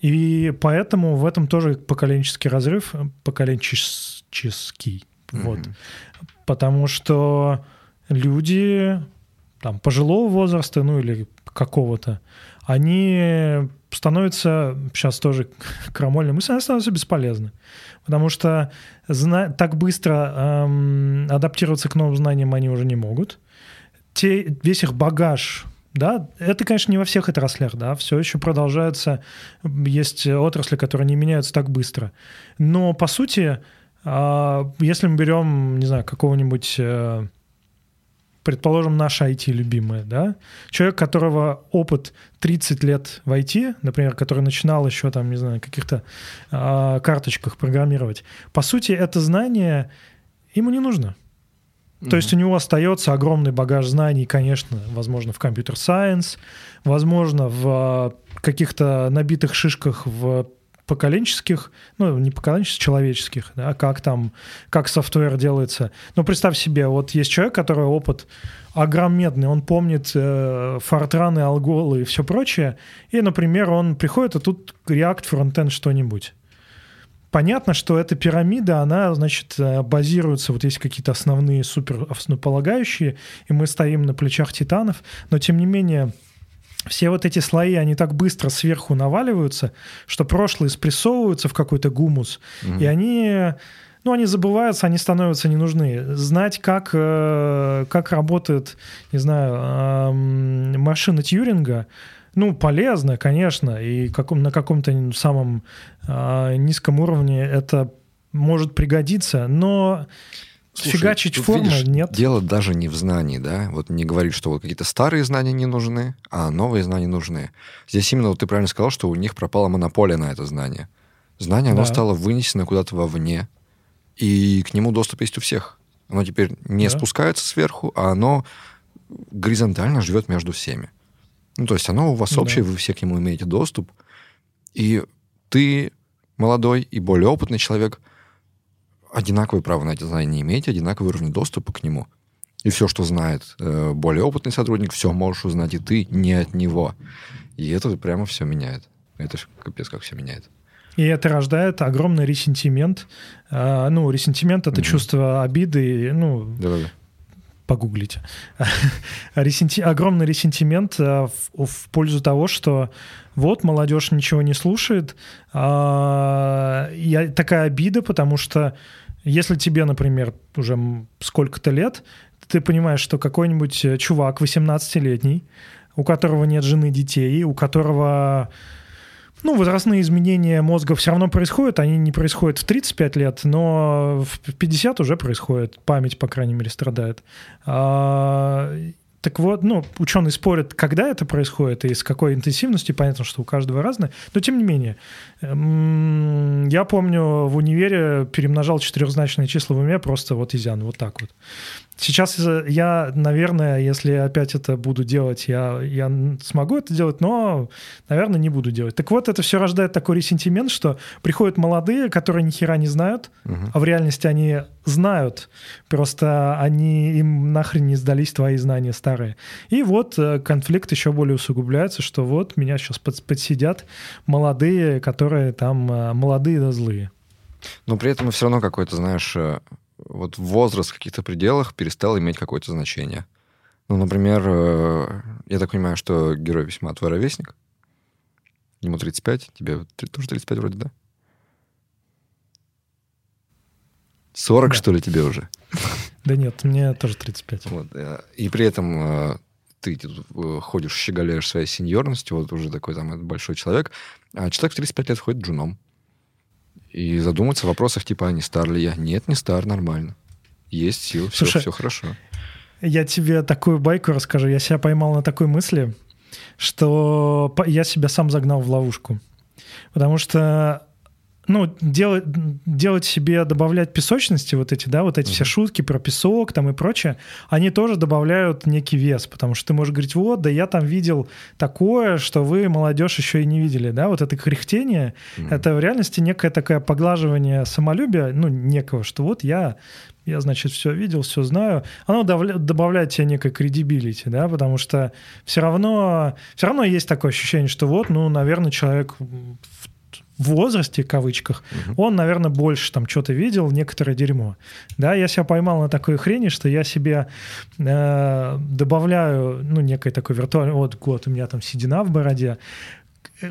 И поэтому в этом тоже поколенческий разрыв, поколенческий. Mm-hmm. Вот. Потому что люди там, пожилого возраста, ну или какого-то, они становятся, сейчас тоже крамольная мысль, они становятся бесполезны. Потому что зна- так быстро эм, адаптироваться к новым знаниям они уже не могут. Те, весь их багаж да, это, конечно, не во всех отраслях, да, все еще продолжаются, есть отрасли, которые не меняются так быстро. Но, по сути, а, если мы берем, не знаю, какого-нибудь э, предположим, наша IT любимая, да, человек, которого опыт 30 лет в IT, например, который начинал еще там, не знаю, каких-то э, карточках программировать, по сути, это знание ему не нужно. Mm-hmm. То есть у него остается огромный багаж знаний, конечно, возможно, в компьютер-сайенс, возможно, в каких-то набитых шишках в поколенческих, ну, не поколенческих, человеческих, да, как там, как софтвер делается. Но представь себе, вот есть человек, который опыт огромный, он помнит э, фортраны, алголы и все прочее, и, например, он приходит, а тут React Frontend что-нибудь. Понятно, что эта пирамида, она, значит, э, базируется, вот есть какие-то основные супер основополагающие, и мы стоим на плечах титанов, но, тем не менее, все вот эти слои, они так быстро сверху наваливаются, что прошлые спрессовываются в какой-то гумус, mm и они, ну, они забываются, они становятся не нужны. Знать, как, э, как работает, не знаю, машина Тьюринга, ну, полезно, конечно, и каком, на каком-то самом э, низком уровне это может пригодиться, но Слушай, Фигачить форму видишь, нет. Дело даже не в знании, да? Вот не говорит, что вот какие-то старые знания не нужны, а новые знания нужны. Здесь именно вот ты правильно сказал, что у них пропала монополия на это знание. Знание, да. оно стало вынесено куда-то вовне, и к нему доступ есть у всех. Оно теперь не да. спускается сверху, а оно горизонтально живет между всеми. Ну, то есть оно у вас да. общее, вы все к нему имеете доступ, и ты молодой и более опытный человек – одинаковое право на эти знания имеете, одинаковый уровень доступа к нему. И все, что знает э, более опытный сотрудник, все можешь узнать и ты, не от него. И это прямо все меняет. Это ж капец как все меняет. И это рождает огромный ресентимент. А, ну, ресентимент — это mm-hmm. чувство обиды, ну, Да-да-да. погуглите. Ресенти... Огромный ресентимент а, в, в пользу того, что вот, молодежь ничего не слушает. А, я, такая обида, потому что если тебе, например, уже сколько-то лет, ты понимаешь, что какой-нибудь э, чувак 18-летний, у которого нет жены, детей, у которого ну, возрастные изменения мозга все равно происходят, они не происходят в 35 лет, но в 50 уже происходит, память, по крайней мере, страдает. Так вот, ну, ученые спорят, когда это происходит и с какой интенсивностью, понятно, что у каждого разное, но тем не менее. Эм, я помню, в универе перемножал четырехзначные числа в уме просто вот изян, вот так вот. Сейчас я, наверное, если опять это буду делать, я, я смогу это делать, но, наверное, не буду делать. Так вот, это все рождает такой ресентимент, что приходят молодые, которые ни хера не знают, угу. а в реальности они знают, просто они им нахрен не сдались твои знания старые. И вот э, конфликт еще более усугубляется, что вот меня сейчас подсидят молодые, которые там э, молодые да злые. Но при этом все равно какой-то, знаешь, э, вот возраст в каких-то пределах перестал иметь какое-то значение. Ну, например, э, я так понимаю, что герой весьма твой ровесник. Ему 35, тебе тоже 35 вроде, да? 40, да. что ли, тебе уже? Да нет, мне тоже 35. Вот, э, и при этом э, ты ходишь, щеголяешь своей сеньорностью, вот уже такой там большой человек, а человек в 35 лет ходит джуном и задуматься в вопросах типа, а не стар ли я? Нет, не стар, нормально. Есть силы, все, все хорошо. Я тебе такую байку расскажу. Я себя поймал на такой мысли, что я себя сам загнал в ловушку. Потому что ну, делать, делать себе, добавлять песочности, вот эти, да, вот эти mm-hmm. все шутки про песок там и прочее, они тоже добавляют некий вес, потому что ты можешь говорить, вот, да я там видел такое, что вы, молодежь, еще и не видели, да, вот это кряхтение, mm-hmm. это в реальности некое такое поглаживание самолюбия, ну, некого, что вот я я, значит, все видел, все знаю, оно добавляет тебе некой кредибилити, да, потому что все равно, все равно есть такое ощущение, что вот, ну, наверное, человек в в возрасте, в кавычках, угу. он, наверное, больше там что-то видел, некоторое дерьмо. Да, я себя поймал на такой хрени, что я себе э, добавляю, ну, некой такой виртуальный, вот, год, у меня там седина в бороде,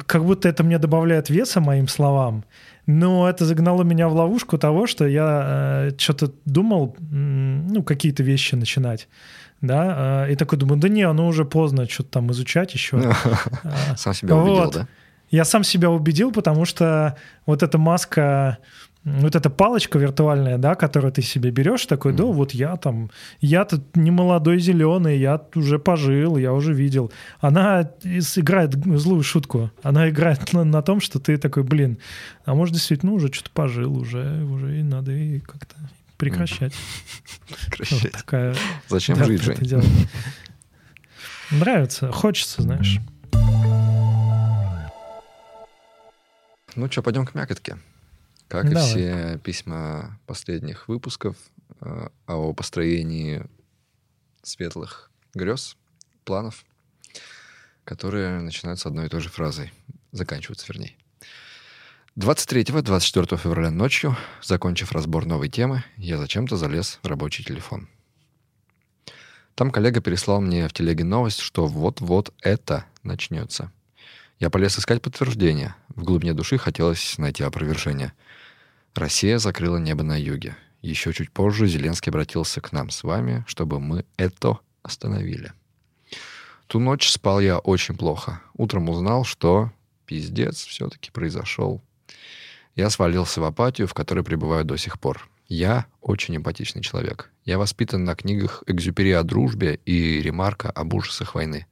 как будто это мне добавляет веса моим словам, но это загнало меня в ловушку того, что я э, что-то думал, ну, какие-то вещи начинать да, э, и такой думаю, да не, ну уже поздно что-то там изучать еще. Сам себя убедил, да? Я сам себя убедил, потому что вот эта маска, вот эта палочка виртуальная, да, которую ты себе берешь, такой, да, вот я там, я тут не молодой зеленый, я уже пожил, я уже видел. Она играет злую шутку. Она играет на, на том, что ты такой, блин, а может действительно уже что-то пожил, уже, уже и надо и как-то прекращать. Прекращать. Вот такая, Зачем да, жить, Жень? Нравится, хочется, знаешь. Ну что, пойдем к мякотке. Как Давай. и все письма последних выпусков э, о построении светлых грез, планов, которые начинаются одной и той же фразой, заканчиваются вернее. 23-24 февраля ночью, закончив разбор новой темы, я зачем-то залез в рабочий телефон. Там коллега переслал мне в телеге новость, что вот-вот это начнется — я полез искать подтверждение. В глубине души хотелось найти опровержение. Россия закрыла небо на юге. Еще чуть позже Зеленский обратился к нам с вами, чтобы мы это остановили. Ту ночь спал я очень плохо. Утром узнал, что пиздец все-таки произошел. Я свалился в апатию, в которой пребываю до сих пор. Я очень эмпатичный человек. Я воспитан на книгах Экзюпери о дружбе и Ремарка об ужасах войны.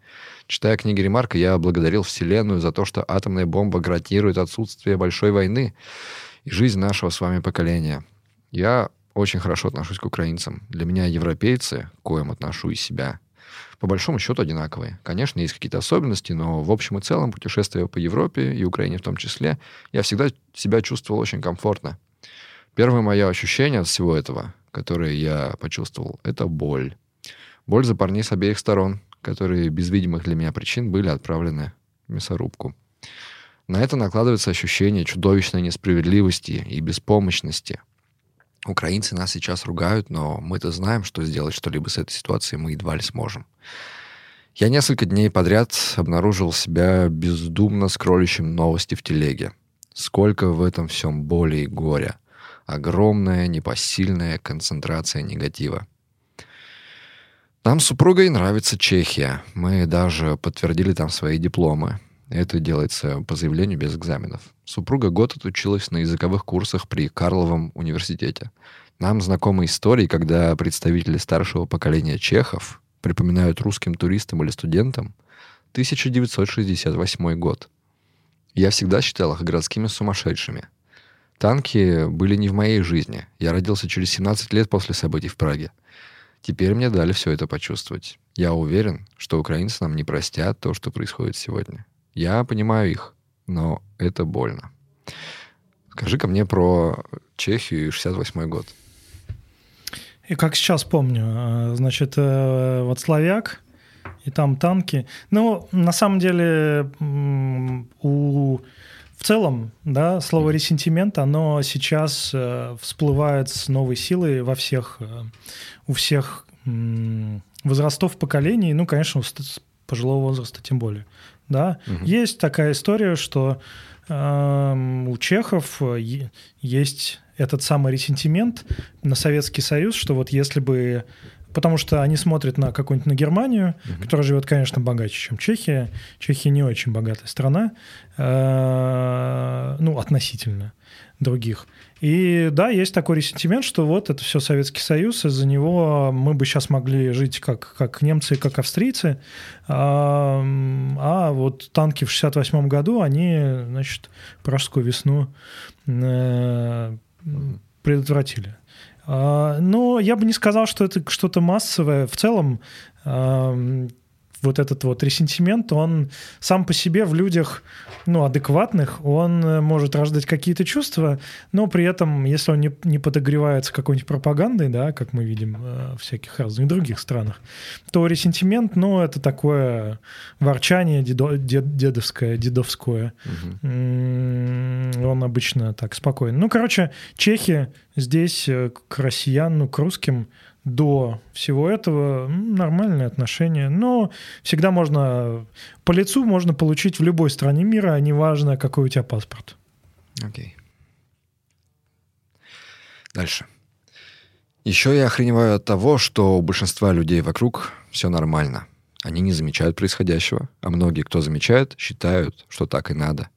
Читая книги Ремарка, я благодарил Вселенную за то, что атомная бомба гарантирует отсутствие большой войны и жизнь нашего с вами поколения. Я очень хорошо отношусь к украинцам. Для меня европейцы, к коим отношу и себя, по большому счету одинаковые. Конечно, есть какие-то особенности, но в общем и целом, путешествуя по Европе и Украине в том числе, я всегда себя чувствовал очень комфортно. Первое мое ощущение от всего этого, которое я почувствовал, это боль. Боль за парней с обеих сторон, которые без видимых для меня причин были отправлены в мясорубку. На это накладывается ощущение чудовищной несправедливости и беспомощности. Украинцы нас сейчас ругают, но мы-то знаем, что сделать что-либо с этой ситуацией мы едва ли сможем. Я несколько дней подряд обнаружил себя бездумно скроллящим новости в телеге. Сколько в этом всем боли и горя. Огромная непосильная концентрация негатива. Нам с супругой нравится Чехия. Мы даже подтвердили там свои дипломы. Это делается по заявлению без экзаменов. Супруга год отучилась на языковых курсах при Карловом университете. Нам знакомы истории, когда представители старшего поколения чехов припоминают русским туристам или студентам 1968 год. Я всегда считал их городскими сумасшедшими. Танки были не в моей жизни. Я родился через 17 лет после событий в Праге. Теперь мне дали все это почувствовать. Я уверен, что украинцы нам не простят то, что происходит сегодня. Я понимаю их, но это больно. Скажи-ка мне про Чехию и 68 год. И как сейчас помню, э, значит, э, вот Славяк, и там танки. Ну, на самом деле, у в целом, да, слово ресентимент, оно сейчас э, всплывает с новой силой во всех, э, у всех э, возрастов поколений, ну, конечно, у пожилого возраста тем более. Да? Угу. Есть такая история, что э, у чехов есть этот самый ресентимент на Советский Союз, что вот если бы потому что они смотрят на какую-нибудь на Германию, угу. которая живет, конечно, богаче, чем Чехия. Чехия не очень богатая страна, э, ну, относительно других. И да, есть такой ресентимент, что вот это все Советский Союз, из-за него мы бы сейчас могли жить как, как немцы, как австрийцы, а, а вот танки в 68 году, они, значит, Пражскую весну э, предотвратили. А, но я бы не сказал, что это что-то массовое. В целом, вот этот вот ресентимент, он сам по себе в людях, ну, адекватных, он э, может рождать какие-то чувства, но при этом, если он не, не подогревается какой-нибудь пропагандой, да, как мы видим э, в всяких разных других странах, то ресентимент, ну, это такое ворчание дедо, дед, дедовское, дедовское. Угу. Он обычно так спокоен. Ну, короче, чехи здесь э, к россиян, ну, к русским до всего этого нормальные отношения. Но всегда можно по лицу можно получить в любой стране мира, а неважно, какой у тебя паспорт. Окей. Дальше. Еще я охреневаю от того, что у большинства людей вокруг все нормально. Они не замечают происходящего, а многие, кто замечает, считают, что так и надо.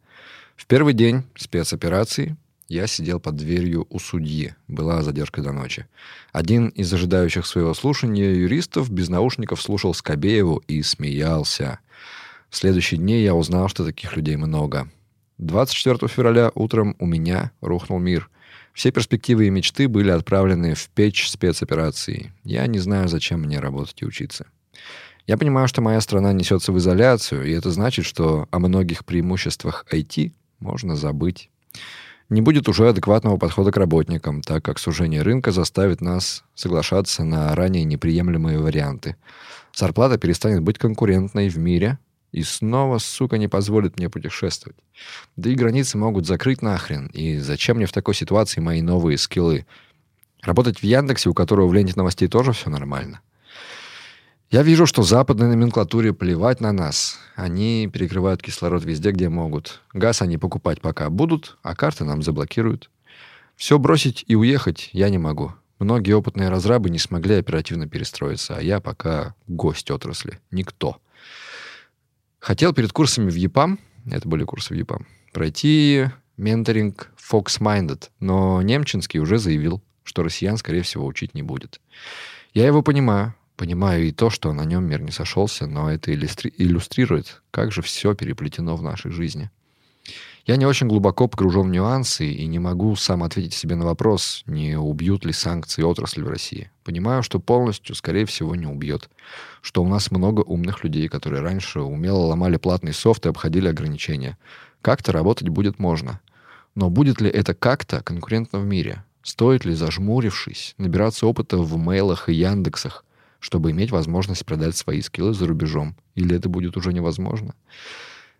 В первый день спецоперации я сидел под дверью у судьи. Была задержка до ночи. Один из ожидающих своего слушания юристов без наушников слушал Скобееву и смеялся. В следующие дни я узнал, что таких людей много. 24 февраля утром у меня рухнул мир. Все перспективы и мечты были отправлены в печь спецоперации. Я не знаю, зачем мне работать и учиться. Я понимаю, что моя страна несется в изоляцию, и это значит, что о многих преимуществах IT можно забыть не будет уже адекватного подхода к работникам, так как сужение рынка заставит нас соглашаться на ранее неприемлемые варианты. Зарплата перестанет быть конкурентной в мире и снова, сука, не позволит мне путешествовать. Да и границы могут закрыть нахрен, и зачем мне в такой ситуации мои новые скиллы? Работать в Яндексе, у которого в ленте новостей тоже все нормально. Я вижу, что западной номенклатуре плевать на нас. Они перекрывают кислород везде, где могут. Газ они покупать пока будут, а карты нам заблокируют. Все бросить и уехать я не могу. Многие опытные разрабы не смогли оперативно перестроиться, а я пока гость отрасли. Никто. Хотел перед курсами в ЕПАМ, это были курсы в ЕПАМ, пройти менторинг Fox Minded, но Немчинский уже заявил, что россиян, скорее всего, учить не будет. Я его понимаю. Понимаю и то, что на нем мир не сошелся, но это иллюстри- иллюстрирует, как же все переплетено в нашей жизни. Я не очень глубоко погружен в нюансы и не могу сам ответить себе на вопрос, не убьют ли санкции отрасль в России. Понимаю, что полностью, скорее всего, не убьет. Что у нас много умных людей, которые раньше умело ломали платный софт и обходили ограничения. Как-то работать будет можно. Но будет ли это как-то конкурентно в мире? Стоит ли, зажмурившись, набираться опыта в мейлах и Яндексах, чтобы иметь возможность продать свои скиллы за рубежом. Или это будет уже невозможно.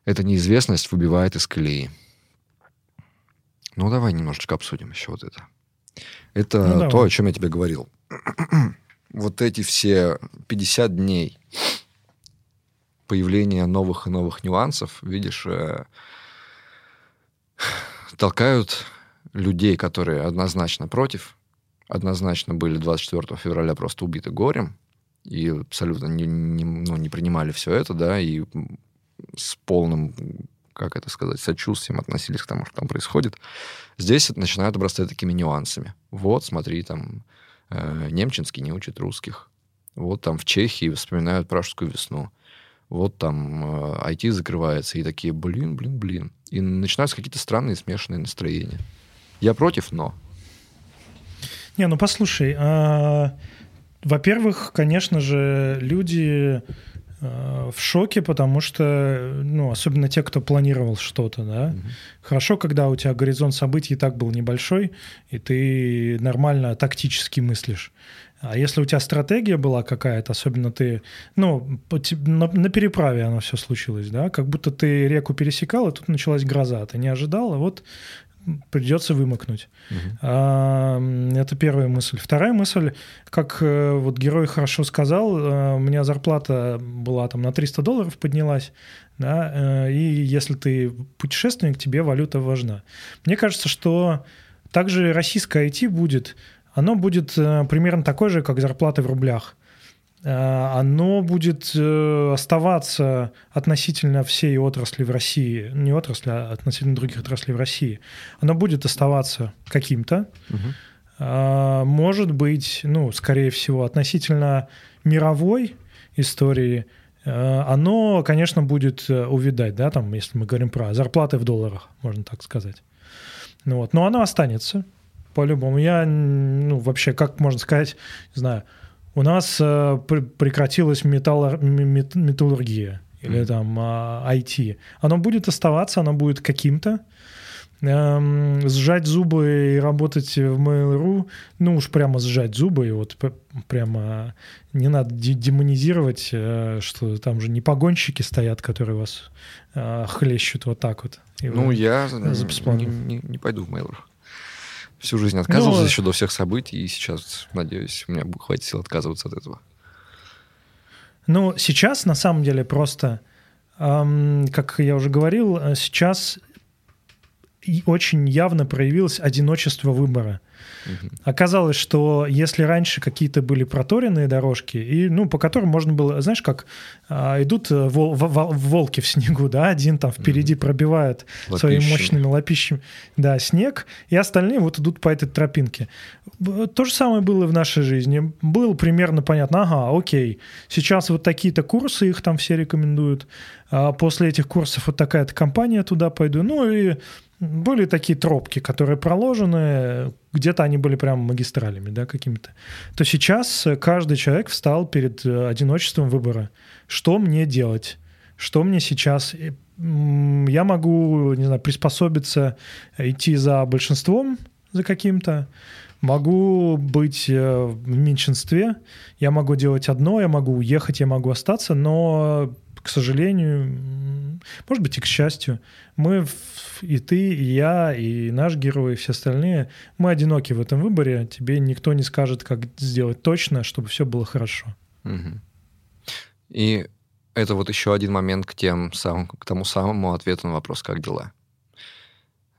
Эта неизвестность выбивает из колеи. Ну, давай немножечко обсудим еще вот это. Это ну, то, о чем я тебе говорил. вот эти все 50 дней появления новых и новых нюансов, видишь, э, толкают людей, которые однозначно против, однозначно были 24 февраля просто убиты горем, и абсолютно не, не, ну, не принимали все это, да, и с полным, как это сказать, сочувствием относились к тому, что там происходит. Здесь начинают обрастать такими нюансами. Вот, смотри, там, э, Немчинский не учит русских. Вот там в Чехии вспоминают Пражскую весну. Вот там э, IT закрывается, и такие, блин, блин, блин. И начинаются какие-то странные смешанные настроения. Я против, но. Не, ну послушай, а во-первых, конечно же, люди э, в шоке, потому что, ну, особенно те, кто планировал что-то, да. Угу. Хорошо, когда у тебя горизонт событий и так был небольшой, и ты нормально тактически мыслишь. А если у тебя стратегия была какая-то, особенно ты, ну, на, на переправе оно все случилось, да, как будто ты реку пересекал, и тут началась гроза, ты не ожидал, а вот придется вымокнуть. Угу. Это первая мысль. Вторая мысль, как э, вот герой хорошо сказал, э, у меня зарплата была там на 300 долларов поднялась, да, э, и если ты путешественник, тебе валюта важна. Мне кажется, что также российское IT будет, оно будет примерно такое же, как зарплаты в рублях – оно будет э, оставаться относительно всей отрасли в России, не отрасли, а относительно других отраслей в России, оно будет оставаться каким-то. Угу. Может быть, ну, скорее всего, относительно мировой истории, э, оно, конечно, будет увидать, да, там, если мы говорим про зарплаты в долларах, можно так сказать. Ну, вот. Но оно останется, по-любому. Я, ну, вообще, как можно сказать, не знаю, у нас э, прекратилась металл, металлургия или там э, IT. Оно будет оставаться, оно будет каким-то. Эм, сжать зубы и работать в Mail.ru, ну уж прямо сжать зубы, и вот прямо не надо демонизировать, э, что там же не погонщики стоят, которые вас э, хлещут вот так вот. Ну, я не, не, не пойду в Mail.ru всю жизнь отказывался ну, еще до всех событий, и сейчас, надеюсь, у меня хватит сил отказываться от этого. Ну, сейчас, на самом деле, просто, эм, как я уже говорил, э, сейчас очень явно проявилось одиночество выбора. Угу. Оказалось, что если раньше какие-то были проторенные дорожки, и, ну, по которым можно было, знаешь, как а, идут э, вол, вол, волки в снегу, да, один там впереди угу. пробивает Лопищами. своими мощными лопищами, да, снег, и остальные вот идут по этой тропинке. То же самое было в нашей жизни. Было примерно понятно, ага, окей, сейчас вот такие-то курсы, их там все рекомендуют, а после этих курсов вот такая-то компания туда пойду, ну и были такие тропки, которые проложены, где-то они были прямо магистралями, да, какими-то. То сейчас каждый человек встал перед э, одиночеством выбора. Что мне делать? Что мне сейчас? Я могу, не знаю, приспособиться, идти за большинством, за каким-то, могу быть э, в меньшинстве, я могу делать одно, я могу уехать, я могу остаться, но к сожалению, может быть и к счастью, мы, и ты, и я, и наш герой, и все остальные, мы одиноки в этом выборе. Тебе никто не скажет, как сделать точно, чтобы все было хорошо. Угу. И это вот еще один момент к, тем сам, к тому самому ответу на вопрос, как дела.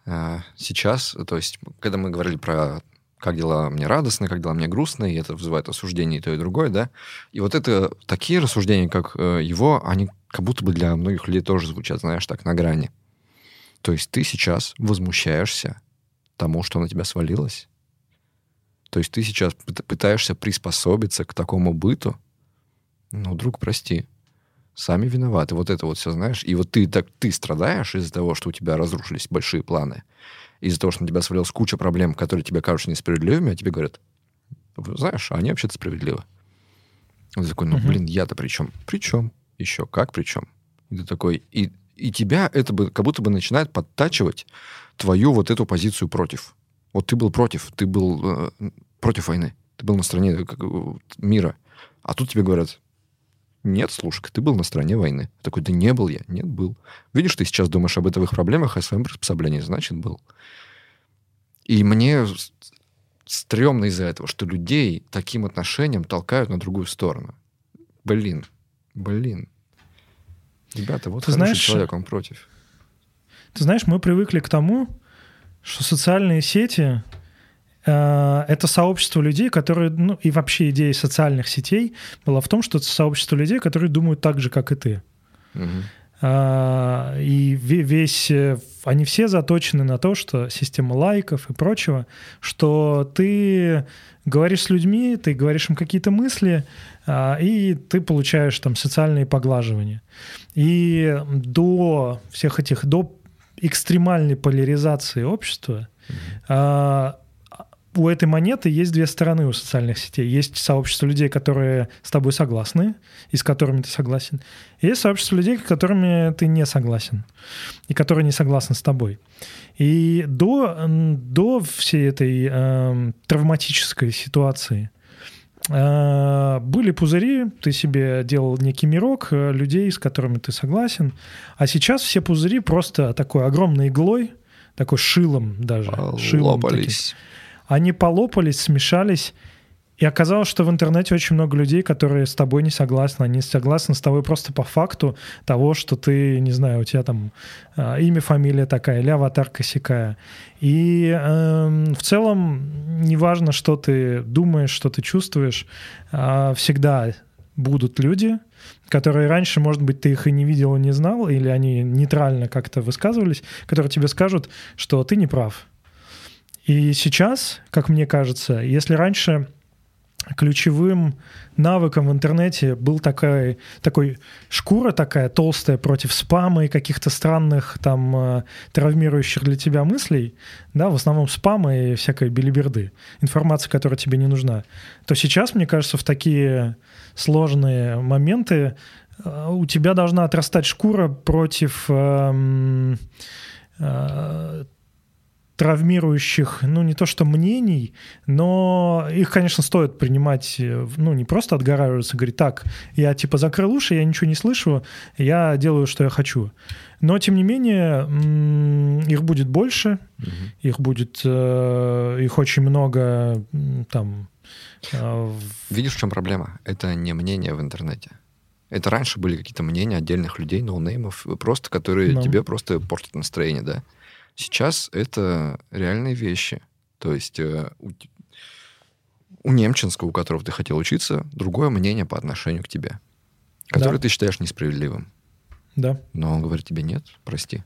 А, сейчас, то есть, когда мы говорили про как дела мне радостные, как дела мне грустные, и это вызывает осуждение и то, и другое, да. И вот это такие рассуждения, как э, его, они как будто бы для многих людей тоже звучат, знаешь, так, на грани. То есть ты сейчас возмущаешься тому, что на тебя свалилось. То есть ты сейчас пытаешься приспособиться к такому быту. Ну, друг, прости. Сами виноваты. Вот это вот все, знаешь. И вот ты так ты страдаешь из-за того, что у тебя разрушились большие планы из-за того, что на тебя свалилась куча проблем, которые тебе кажутся несправедливыми, а тебе говорят, знаешь, они вообще-то справедливы. Ты такой, ну, блин, я-то при чем? При чем? Еще как при чем? И ты такой, и, и тебя это бы как будто бы начинает подтачивать твою вот эту позицию против. Вот ты был против, ты был э, против войны, ты был на стороне э, мира. А тут тебе говорят, нет, слушай, ты был на стороне войны. Такой, да не был я. Нет, был. Видишь, ты сейчас думаешь об бытовых проблемах, о своем приспособлении. Значит, был. И мне стрёмно из-за этого, что людей таким отношением толкают на другую сторону. Блин, блин. Ребята, вот ты знаешь, человек, он против. Ты знаешь, мы привыкли к тому, что социальные сети Э, это сообщество людей, которые, ну и вообще идея социальных сетей была в том, что это сообщество людей, которые думают так же, как и ты. Угу. И весь, э, они все заточены на то, что система лайков и прочего, что ты говоришь с людьми, ты говоришь им какие-то мысли, а, и ты получаешь там социальные поглаживания. И до всех этих, до экстремальной поляризации общества, mm у этой монеты есть две стороны у социальных сетей. Есть сообщество людей, которые с тобой согласны и с которыми ты согласен. И есть сообщество людей, с которыми ты не согласен и которые не согласны с тобой. И до, до всей этой э, травматической ситуации э, были пузыри, ты себе делал некий мирок э, людей, с которыми ты согласен, а сейчас все пузыри просто такой огромной иглой, такой шилом даже. Шилом таким они полопались, смешались, и оказалось, что в интернете очень много людей, которые с тобой не согласны. Они согласны с тобой просто по факту того, что ты, не знаю, у тебя там э, имя, фамилия такая, или аватарка сякая. И э, в целом неважно, что ты думаешь, что ты чувствуешь, э, всегда будут люди, которые раньше, может быть, ты их и не видел, и не знал, или они нейтрально как-то высказывались, которые тебе скажут, что ты не прав. И сейчас, как мне кажется, если раньше ключевым навыком в интернете был такой, такой шкура такая толстая против спама и каких-то странных там э, травмирующих для тебя мыслей, да, в основном спама и всякой билиберды, информация, которая тебе не нужна, то сейчас, мне кажется, в такие сложные моменты э, у тебя должна отрастать шкура против э, э, травмирующих, ну, не то что мнений, но их, конечно, стоит принимать, э, ну, не просто отгораживаться, говорить, так, я типа закрыл уши, я ничего не слышу, я делаю, что я хочу. Но, тем не менее, их будет больше, угу. их будет, э, их очень много там... Э, Видишь, в чем проблема? Это не мнение в интернете. Это раньше были какие-то мнения отдельных людей, ноунеймов, просто, которые no. тебе просто портят настроение, да? Сейчас это реальные вещи. То есть э, у, у Немчинского, у которого ты хотел учиться, другое мнение по отношению к тебе, которое да. ты считаешь несправедливым. Да. Но он говорит тебе, нет, прости.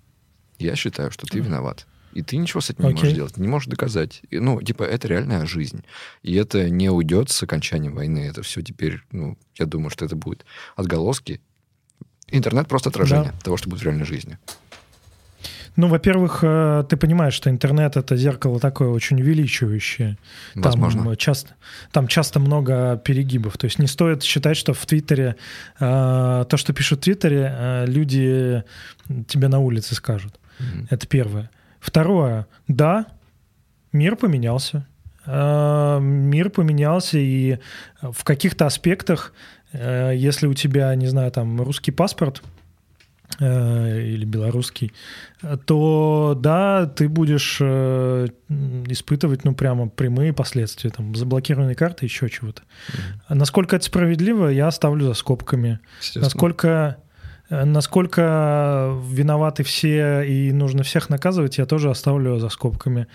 Я считаю, что ты виноват. И ты ничего с этим okay. не можешь делать, не можешь доказать. И, ну, типа, это реальная жизнь. И это не уйдет с окончанием войны. Это все теперь, ну, я думаю, что это будет отголоски. Интернет просто отражение да. того, что будет в реальной жизни. Ну, во-первых, э, ты понимаешь, что интернет это зеркало такое очень увеличивающее. Возможно. Там часто, там часто много перегибов. То есть не стоит считать, что в Твиттере э, то, что пишут в Твиттере, э, люди тебе на улице скажут. Mm-hmm. Это первое. Второе, да, мир поменялся. Мир поменялся, и в каких-то аспектах, если у тебя, не знаю, там русский паспорт, или белорусский, то да, ты будешь э, испытывать, ну, прямо прямые последствия, там, заблокированные карты, еще чего-то. Mm-hmm. Насколько это справедливо, я оставлю за скобками. Насколько, э, насколько виноваты все и нужно всех наказывать, я тоже оставлю за скобками.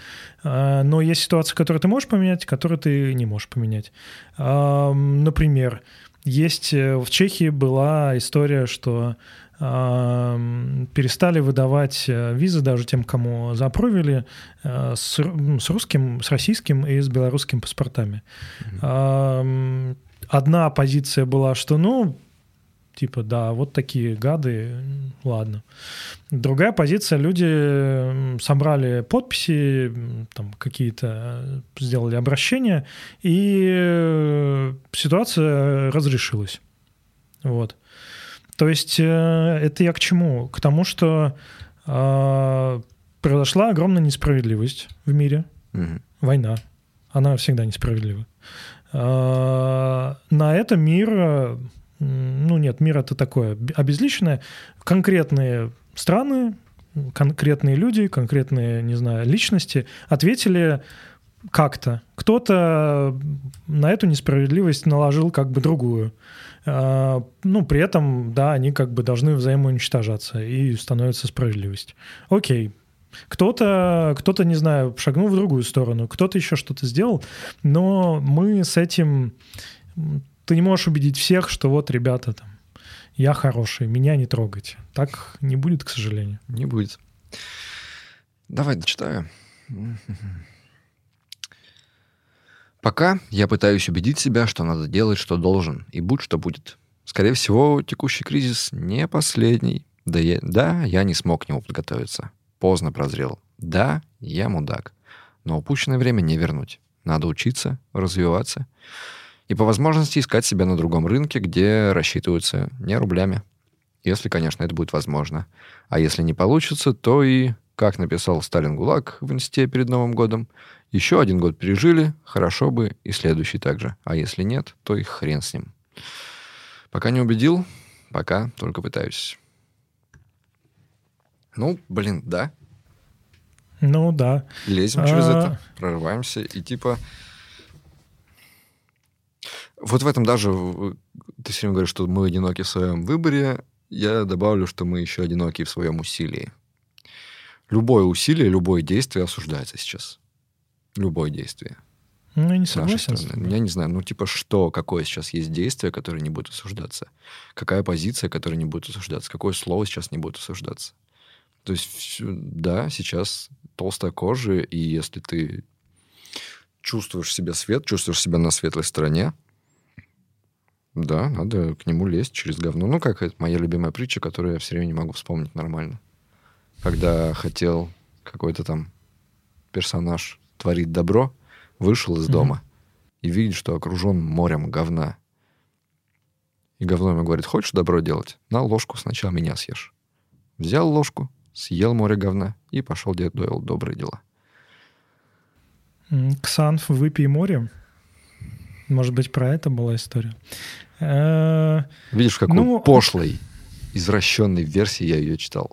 Но есть ситуации, которые ты можешь поменять, которые ты не можешь поменять. Например, есть в Чехии была история, что перестали выдавать э, визы даже тем, кому запровили э, с, с русским, с российским и с белорусским паспортами. Mm-hmm. Одна позиция была, что ну, типа, да, вот такие гады, ладно. Другая позиция, люди собрали подписи, там какие-то сделали обращения, и э, ситуация разрешилась. Вот. То есть э, это я к чему? К тому, что э, произошла огромная несправедливость в мире. Угу. Война. Она всегда несправедлива. Э, на это мир, ну нет, мир это такое обезличенное. Конкретные страны, конкретные люди, конкретные, не знаю, личности ответили как-то. Кто-то на эту несправедливость наложил как бы другую. А, ну, при этом, да, они как бы должны взаимоуничтожаться и становится справедливость. Окей, кто-то, кто-то, не знаю, шагнул в другую сторону, кто-то еще что-то сделал, но мы с этим... Ты не можешь убедить всех, что вот, ребята, там, я хороший, меня не трогайте. Так не будет, к сожалению. Не будет. Давай дочитаю. Пока я пытаюсь убедить себя, что надо делать, что должен, и будь что будет. Скорее всего, текущий кризис не последний. Да я, да, я не смог к нему подготовиться. Поздно прозрел. Да, я мудак. Но упущенное время не вернуть. Надо учиться, развиваться. И по возможности искать себя на другом рынке, где рассчитываются не рублями. Если, конечно, это будет возможно. А если не получится, то и, как написал Сталин ГУЛАГ в инсте перед Новым годом, еще один год пережили, хорошо бы и следующий также. А если нет, то и хрен с ним. Пока не убедил, пока только пытаюсь. Ну, блин, да. Ну, да. Лезем через а... это, прорываемся, и типа... Вот в этом даже... Ты все время говоришь, что мы одиноки в своем выборе. Я добавлю, что мы еще одиноки в своем усилии. Любое усилие, любое действие осуждается сейчас любое действие. Ну, я не согласен. Я не знаю, ну типа что, какое сейчас есть действие, которое не будет осуждаться? Какая позиция, которая не будет осуждаться? Какое слово сейчас не будет осуждаться? То есть, да, сейчас толстая кожа, и если ты чувствуешь в себе свет, чувствуешь себя на светлой стороне, да, надо к нему лезть через говно. Ну, как это моя любимая притча, которую я все время не могу вспомнить нормально. Когда хотел какой-то там персонаж творить добро, вышел из дома и видит, что окружен морем говна. И говно ему говорит, хочешь добро делать? На ложку сначала меня съешь. Взял ложку, съел море говна и пошел делать добрые дела. Ксанф, выпей море. Может быть, про это была история. Э, Видишь, какой Ну, пошлой, извращенной версии я ее читал.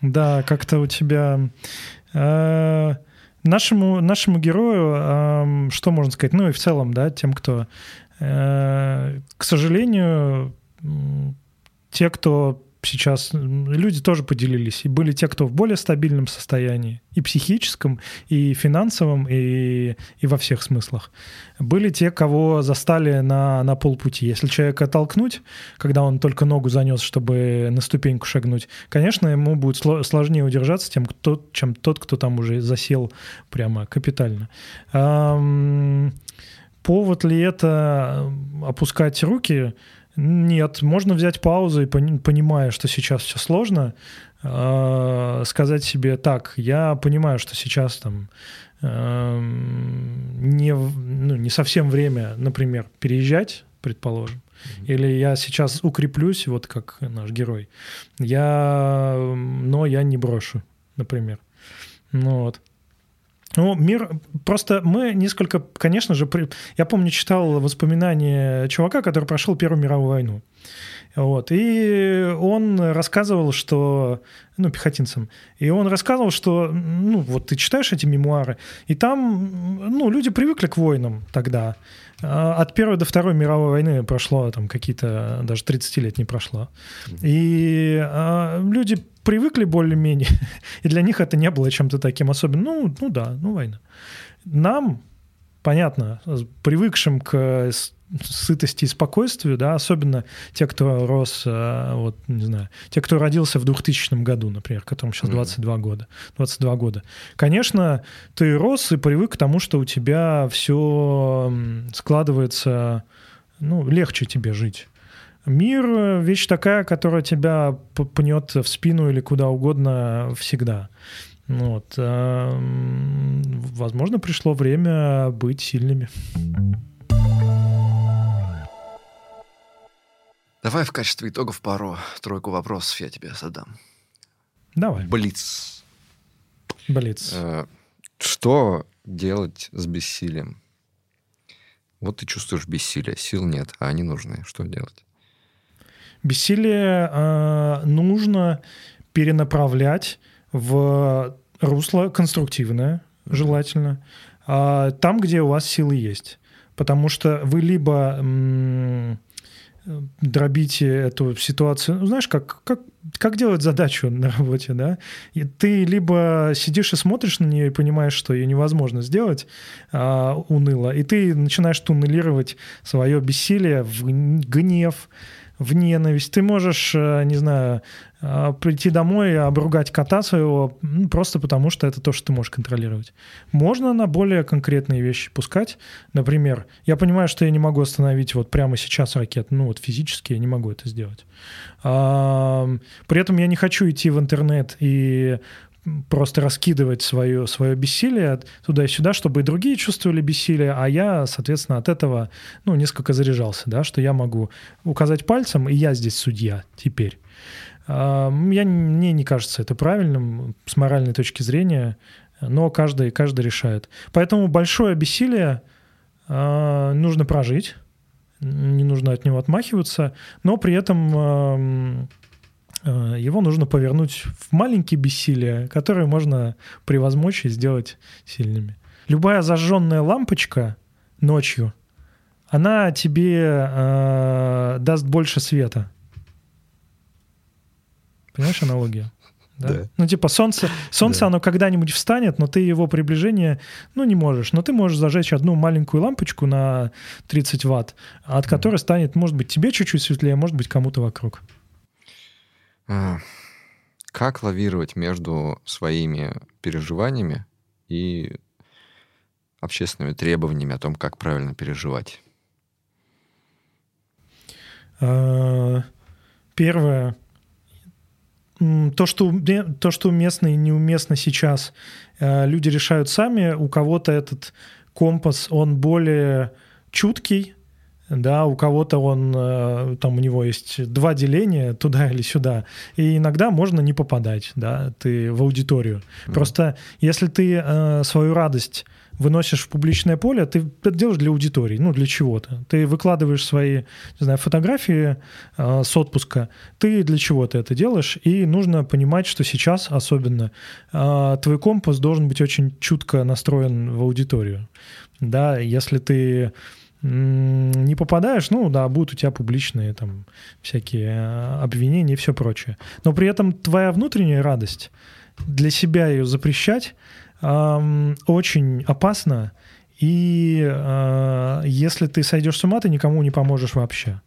Да, как-то у тебя... Нашему, нашему герою, что можно сказать, ну и в целом, да, тем, кто, э, к сожалению, те, кто сейчас, люди тоже поделились, и были те, кто в более стабильном состоянии, и психическом, и финансовом, и, и во всех смыслах. Были те, кого застали на, на полпути. Если человека толкнуть, когда он только ногу занес, чтобы на ступеньку шагнуть, конечно, ему будет сло- сложнее удержаться, тем, кто, чем тот, кто там уже засел прямо капитально. Повод ли это опускать руки? Нет, можно взять паузу и пони- понимая, что сейчас все сложно, э, сказать себе так, я понимаю, что сейчас там эм, не, ну, не совсем время, например, переезжать, предположим, или я сейчас укреплюсь, вот как наш герой, я, но я не брошу, например. Ну вот. Ну, мир... Просто мы несколько, конечно же... при- Я помню, читал воспоминания чувака, который прошел Первую мировую войну. Вот. И он рассказывал, что... Ну, пехотинцам. И он рассказывал, что... Ну, вот ты читаешь эти мемуары, и там... Ну, люди привыкли к войнам тогда. А От Первой до Второй мировой войны прошло там какие-то... Даже 30 лет не прошло. И а, люди привыкли более-менее, и для них это не было чем-то таким особенным. Ну, ну да, ну война. Нам, понятно, привыкшим к сытости и спокойствию, да, особенно те, кто рос, э, вот, не знаю, те, кто родился в 2000 году, например, которым сейчас Мгм. 22 года, 22 года. Конечно, ты рос и привык к тому, что у тебя все складывается, ну, легче тебе жить. Мир э, — вещь такая, которая тебя пнет в спину или куда угодно всегда. Ну Вот. эм, Возможно, пришло время быть сильными. Давай в качестве итогов пару, тройку вопросов я тебе задам. Давай, Блиц. Блиц. Э, Что делать с бессилием? Вот ты чувствуешь бессилие, сил нет, а они нужны. Что делать? Бессилие э, нужно перенаправлять в русло конструктивное, желательно, а, там, где у вас силы есть. Потому что вы либо м, дробите эту ситуацию, ну, знаешь, как, как, как делать задачу на работе, да? И ты либо сидишь и смотришь на нее и понимаешь, что ее невозможно сделать а, уныло, и ты начинаешь туннелировать свое бессилие в гнев, в ненависть. Ты можешь, э, не знаю, э, прийти домой и обругать кота своего просто потому, что это то, что ты можешь контролировать. Можно на более конкретные вещи пускать. Например, я понимаю, что я не могу остановить вот прямо сейчас ракету. Ну вот физически я не могу это сделать. При этом я не хочу идти в интернет и просто раскидывать свое, свое бессилие туда и сюда, чтобы и другие чувствовали бессилие, а я, соответственно, от этого ну, несколько заряжался, да, что я могу указать пальцем, и я здесь судья теперь. А, Я, мне не кажется это правильным с моральной точки зрения, но каждый, каждый решает. Поэтому большое бессилие а, нужно прожить, не нужно от него отмахиваться, но при этом его нужно повернуть в маленькие бессилия, которые можно превозмочь и сделать сильными. Любая зажженная лампочка ночью, она тебе э, даст больше света. Понимаешь аналогию? Да? Да. Ну, типа, солнце, солнце да. оно когда-нибудь встанет, но ты его приближение, ну, не можешь. Но ты можешь зажечь одну маленькую лампочку на 30 ватт, от которой станет, может быть, тебе чуть-чуть светлее, может быть, кому-то вокруг. А, как лавировать между своими переживаниями и общественными требованиями о том, как правильно переживать? А, первое то, что, то, что уместно и неуместно сейчас, э, люди решают сами. У кого-то этот компас, он более чуткий, да, у кого-то он, э, там у него есть два деления, туда или сюда, и иногда можно не попадать, да, ты в аудиторию. Mm-hmm. Просто если ты э, свою радость выносишь в публичное поле, ты это делаешь для аудитории, ну, для чего-то. Ты выкладываешь свои, не знаю, фотографии э, с отпуска, ты для чего-то это делаешь, и нужно понимать, что сейчас особенно э, твой компас должен быть очень чутко настроен в аудиторию. Да, если ты не попадаешь, ну да, будут у тебя публичные там всякие э, обвинения и все прочее. Но при этом твоя внутренняя радость, для себя ее запрещать, очень опасно, и э, если ты сойдешь с ума, ты никому не поможешь вообще.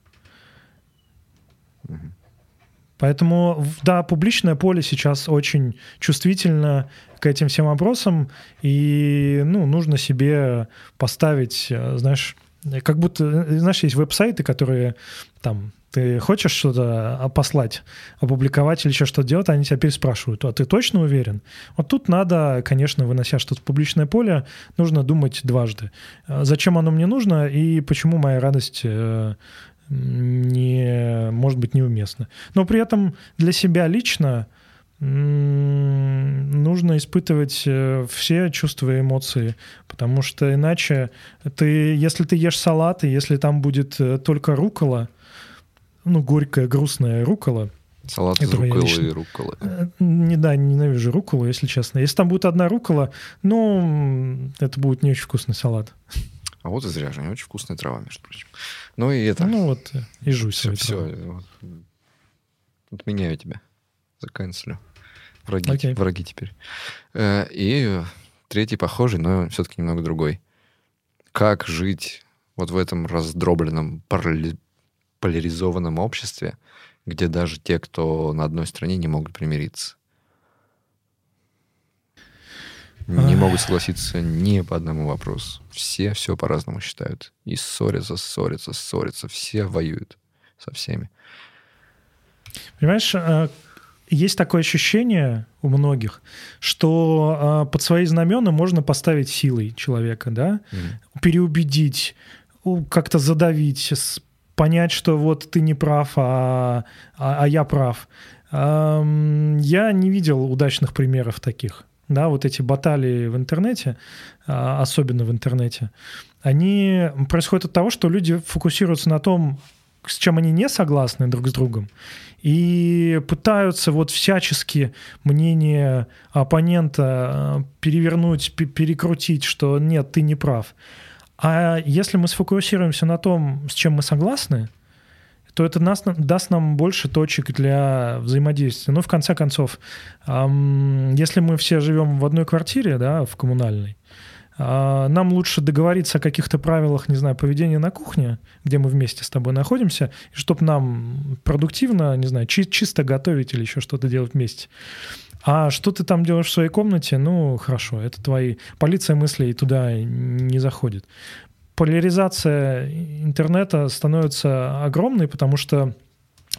Поэтому, да, публичное поле сейчас очень чувствительно к этим всем вопросам, и, ну, нужно себе поставить, э, знаешь, как будто, э, знаешь, есть веб-сайты, которые там ты хочешь что-то послать, опубликовать или еще что-то делать, они тебя переспрашивают, а ты точно уверен? Вот тут надо, конечно, вынося что-то в публичное поле, нужно думать дважды. А зачем оно мне нужно и почему моя радость э, не, может быть неуместна. Но при этом для себя лично нужно испытывать э, все чувства и эмоции, потому что иначе ты, если ты ешь салат, и если там будет э, только рукола, ну, горькая, грустная рукола. Салат из руколы лично... и руколы. Э, не, да, ненавижу руколу, если честно. Если там будет одна рукола, ну, это будет не очень вкусный салат. А вот и зря же, не очень вкусная трава, между прочим. Ну и это... Ну вот, и жуй Все, все вот, отменяю тебя. Заканцелю. Враги, okay. враги теперь. Э, и третий похожий, но все-таки немного другой. Как жить вот в этом раздробленном, поляризованном обществе, где даже те, кто на одной стороне, не могут примириться. Не могут согласиться ни по одному вопросу. Все все по-разному считают. И ссорятся, ссорятся, ссорятся. Все воюют со всеми. Понимаешь, а, есть такое ощущение у многих, что а, под свои знамена можно поставить силой человека, да, mm. переубедить, как-то задавить, понять, что вот ты не прав, а, а, а я прав. Я не видел удачных примеров таких. Да, вот эти баталии в интернете, а, особенно в интернете, они происходят от того, что люди фокусируются на том, с чем они не согласны друг с другом, и пытаются вот всячески мнение оппонента а, перевернуть, перекрутить, что нет, ты не прав. А если мы сфокусируемся на том, с чем мы согласны, то это нас, даст нам больше точек для взаимодействия. Ну, в конце концов, эм, если мы все живем в одной квартире, да, в коммунальной, э, нам лучше договориться о каких-то правилах, не знаю, поведения на кухне, где мы вместе с тобой находимся, чтобы нам продуктивно, не знаю, чи- чисто готовить или еще что-то делать вместе. А что ты там делаешь в своей комнате? Ну, хорошо, это твои... Полиция мыслей туда не заходит. Поляризация интернета становится огромной, потому что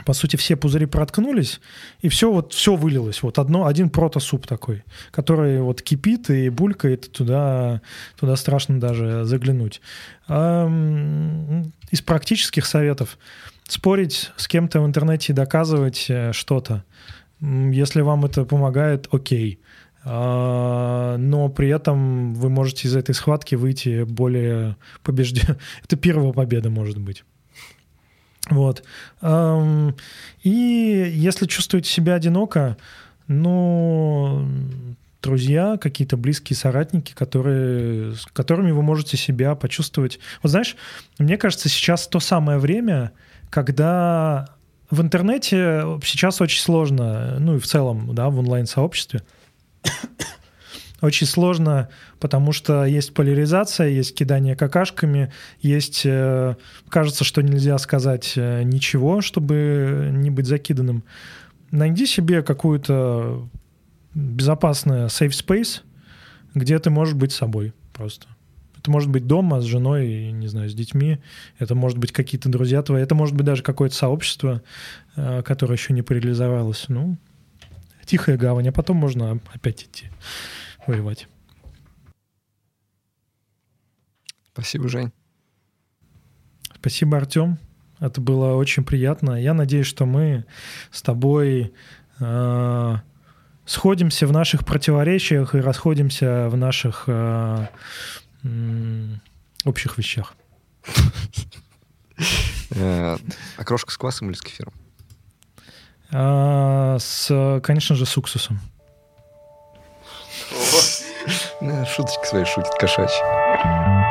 по сути, все пузыри проткнулись, и все вот все вылилось. Вот одно, один протосуп такой, который вот кипит и булькает, туда, туда страшно даже заглянуть. Из практических советов спорить с кем-то в интернете и доказывать э, что-то – если вам это помогает, окей. А, но при этом вы можете из этой схватки выйти более побежден. Это первая победа, может быть. Вот. И если чувствуете себя одиноко, ну, друзья, какие-то близкие соратники, которые, с которыми вы можете себя почувствовать. Вот знаешь, мне кажется, сейчас то самое время, когда в интернете сейчас очень сложно, ну и в целом, да, в онлайн-сообществе, очень сложно, потому что есть поляризация, есть кидание какашками, есть, э, кажется, что нельзя сказать э, ничего, чтобы не быть закиданным. Найди себе какую-то безопасную safe space, где ты можешь быть собой просто. Это может быть дома с женой, не знаю, с детьми. Это может быть какие-то друзья твои. Это может быть даже какое-то сообщество, э, которое еще не реализовалось. Ну, тихая гавань, а потом можно опять идти воевать. Спасибо, Жень. Спасибо, Артем. Это было очень приятно. Я надеюсь, что мы с тобой э, сходимся в наших противоречиях и расходимся в наших э, общих вещах. Окрошка э, с квасом или с кефиром? А, с, конечно же, с уксусом. Шуточки свои шутит кошачьи.